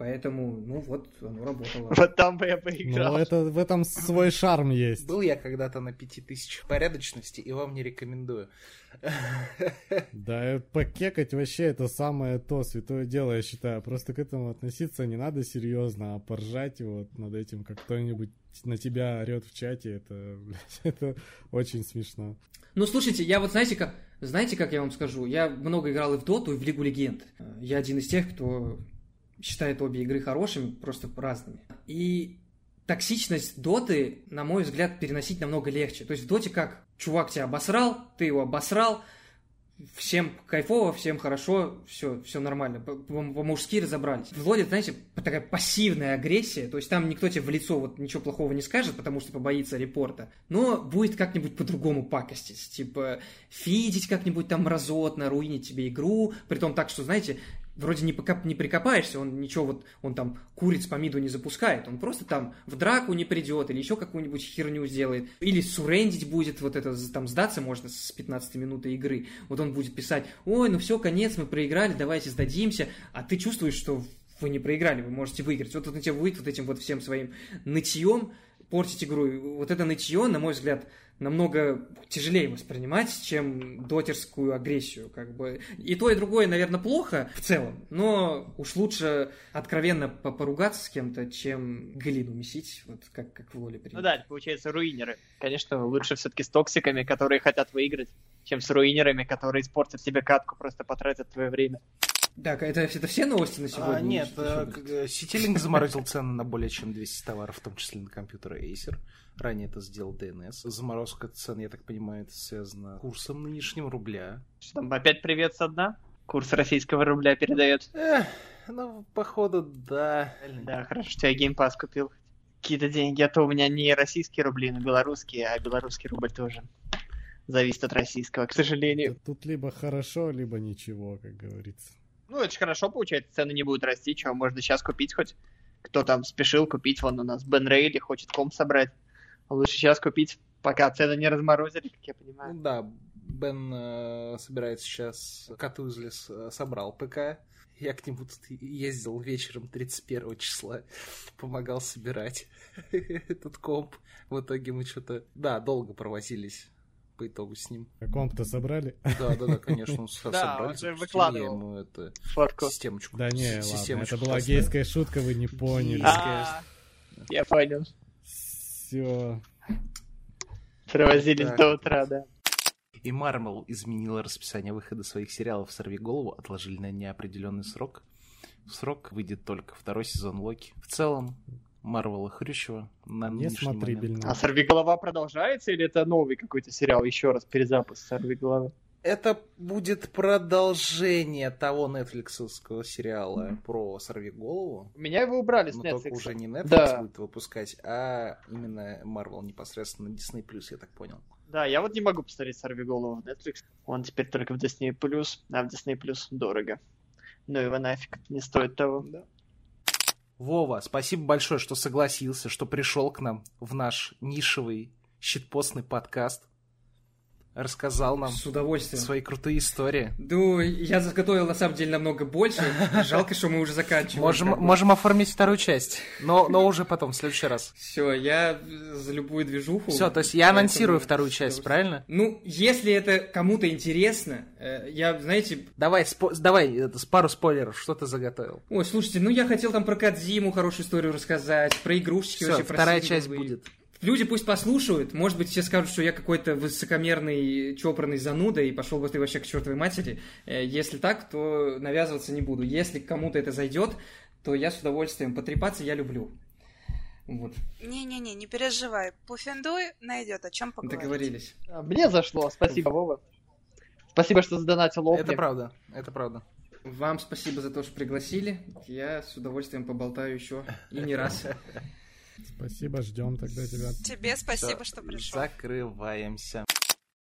Поэтому, ну вот, оно работало. [laughs] Вот там бы я поиграл. Ну, это, в этом свой шарм есть. Был я когда-то на пяти тысячах порядочности, и вам не рекомендую. [laughs] Да, покекать вообще это самое то, святое дело, я считаю. Просто к этому относиться не надо серьезно, а поржать вот над этим, как кто-нибудь на тебя орет в чате, это, [laughs] блядь, это очень смешно. Ну, слушайте, я вот знаете как, знаете, как я вам скажу? Я много играл и в Доту, и в Лигу Легенд. Я один из тех, кто считает обе игры хорошими, просто разными. И токсичность доты, на мой взгляд, переносить намного легче. То есть в доте как чувак тебя обосрал, ты его обосрал, всем кайфово, всем хорошо, все, все нормально, по-мужски разобрались. В знаете, такая пассивная агрессия, то есть там никто тебе в лицо вот ничего плохого не скажет, потому что побоится репорта, но будет как-нибудь по-другому пакостить, типа фидить как-нибудь там разотно, руинить тебе игру, при том так, что, знаете, вроде не, покоп, не прикопаешься, он ничего вот, он там куриц по миду не запускает, он просто там в драку не придет или еще какую-нибудь херню сделает, или сурендить будет, вот это, там сдаться можно с 15 минуты игры, вот он будет писать, ой, ну все, конец, мы проиграли, давайте сдадимся, а ты чувствуешь, что вы не проиграли, вы можете выиграть. Вот он тебя выйдет вот этим вот всем своим нытьем, портить игру. Вот это нытье, на мой взгляд, намного тяжелее воспринимать, чем дотерскую агрессию. Как бы. И то, и другое, наверное, плохо в целом, но уж лучше откровенно поругаться с кем-то, чем глину месить, вот как, как в воле принято. Ну да, получается руинеры. Конечно, лучше все-таки с токсиками, которые хотят выиграть, чем с руинерами, которые испортят тебе катку, просто потратят твое время. Так, это, это все новости на сегодня? А, нет, Ситилинг заморозил цены на более чем 200 товаров, в том числе на компьютеры Acer. Ранее это сделал DNS. Заморозка цен, я так понимаю, это связано с курсом нынешнего рубля. Что там, опять привет со дна? Курс российского рубля передает. Эх, ну, походу, да. Да, хорошо, что я геймпас купил. Какие-то деньги, а то у меня не российские рубли, но белорусские, а белорусский рубль тоже зависит от российского, к сожалению. Тут либо хорошо, либо ничего, как говорится. Ну, это же хорошо, получается, цены не будут расти, чего можно сейчас купить хоть. Кто там спешил купить, вон у нас Бен Рейли хочет ком собрать. Лучше сейчас купить, пока цены не разморозили, как я понимаю. Ну да, Бен э, собирается сейчас, Катузлис э, собрал ПК. Я к нему тут ездил вечером 31 числа, [laughs] помогал собирать [laughs] этот комп. В итоге мы что-то, да, долго провозились по итогу с ним. А комп-то собрали? Да, да, да, [laughs] конечно, собрали. он же выкладывал ему это, системочку. Да не, ладно, это была гейская шутка, вы не поняли. А, я понял. Все. Провозились до утра, да. И Marvel изменила расписание выхода своих сериалов «Сорви голову», отложили на неопределенный срок. в срок выйдет только второй сезон Локи. В целом, Марвела Хрющева на Не нынешний момент. смотрибельно. А «Сорвиголова» продолжается или это новый какой-то сериал? Еще раз перезапуск «Сорвиголовы». Это будет продолжение того нетфликсовского сериала про Сорви голову. Меня его убрали с Но Netflix. только уже не Netflix Да. будет выпускать, а именно Marvel непосредственно Disney+, я так понял. Да, я вот не могу посмотреть «Сорвиголову» в Netflix. Он теперь только в Disney+, а в Disney+, дорого. Ну его нафиг, не стоит того. Вова, спасибо большое, что согласился, что пришел к нам в наш нишевый щитпостный подкаст. Рассказал нам С удовольствием. свои крутые истории. Ну, я заготовил на самом деле намного больше. Жалко, что мы уже заканчиваем. Можем, можем оформить вторую часть, но, но уже потом, в следующий раз. Все, я за любую движуху. Все, то есть я анонсирую вторую часть, правильно? Ну, если это кому-то интересно, э, я, знаете, Давай, спо- давай это, пару спойлеров, что ты заготовил. Ой, слушайте, ну я хотел там про Кадзиму хорошую историю рассказать, про игрушечки Все, вообще, вторая часть будет. Люди пусть послушают, может быть, все скажут, что я какой-то высокомерный, чопорный зануда и пошел бы ты вообще к чертовой матери. Э, Если так, то навязываться не буду. Если кому-то это зайдет, то я с удовольствием потрепаться я люблю. Вот, Не-не-не, не переживай. Пуфендуй найдет о чем поговорить. договорились. А, Мне зашло, спасибо, Вова. Спасибо, что задонатил Опли. Это правда, это правда. Вам спасибо за то, что пригласили. Я с удовольствием поболтаю еще и не раз. Спасибо, ждем тогда тебя. Тебе спасибо, Всё, что пришел. Закрываемся.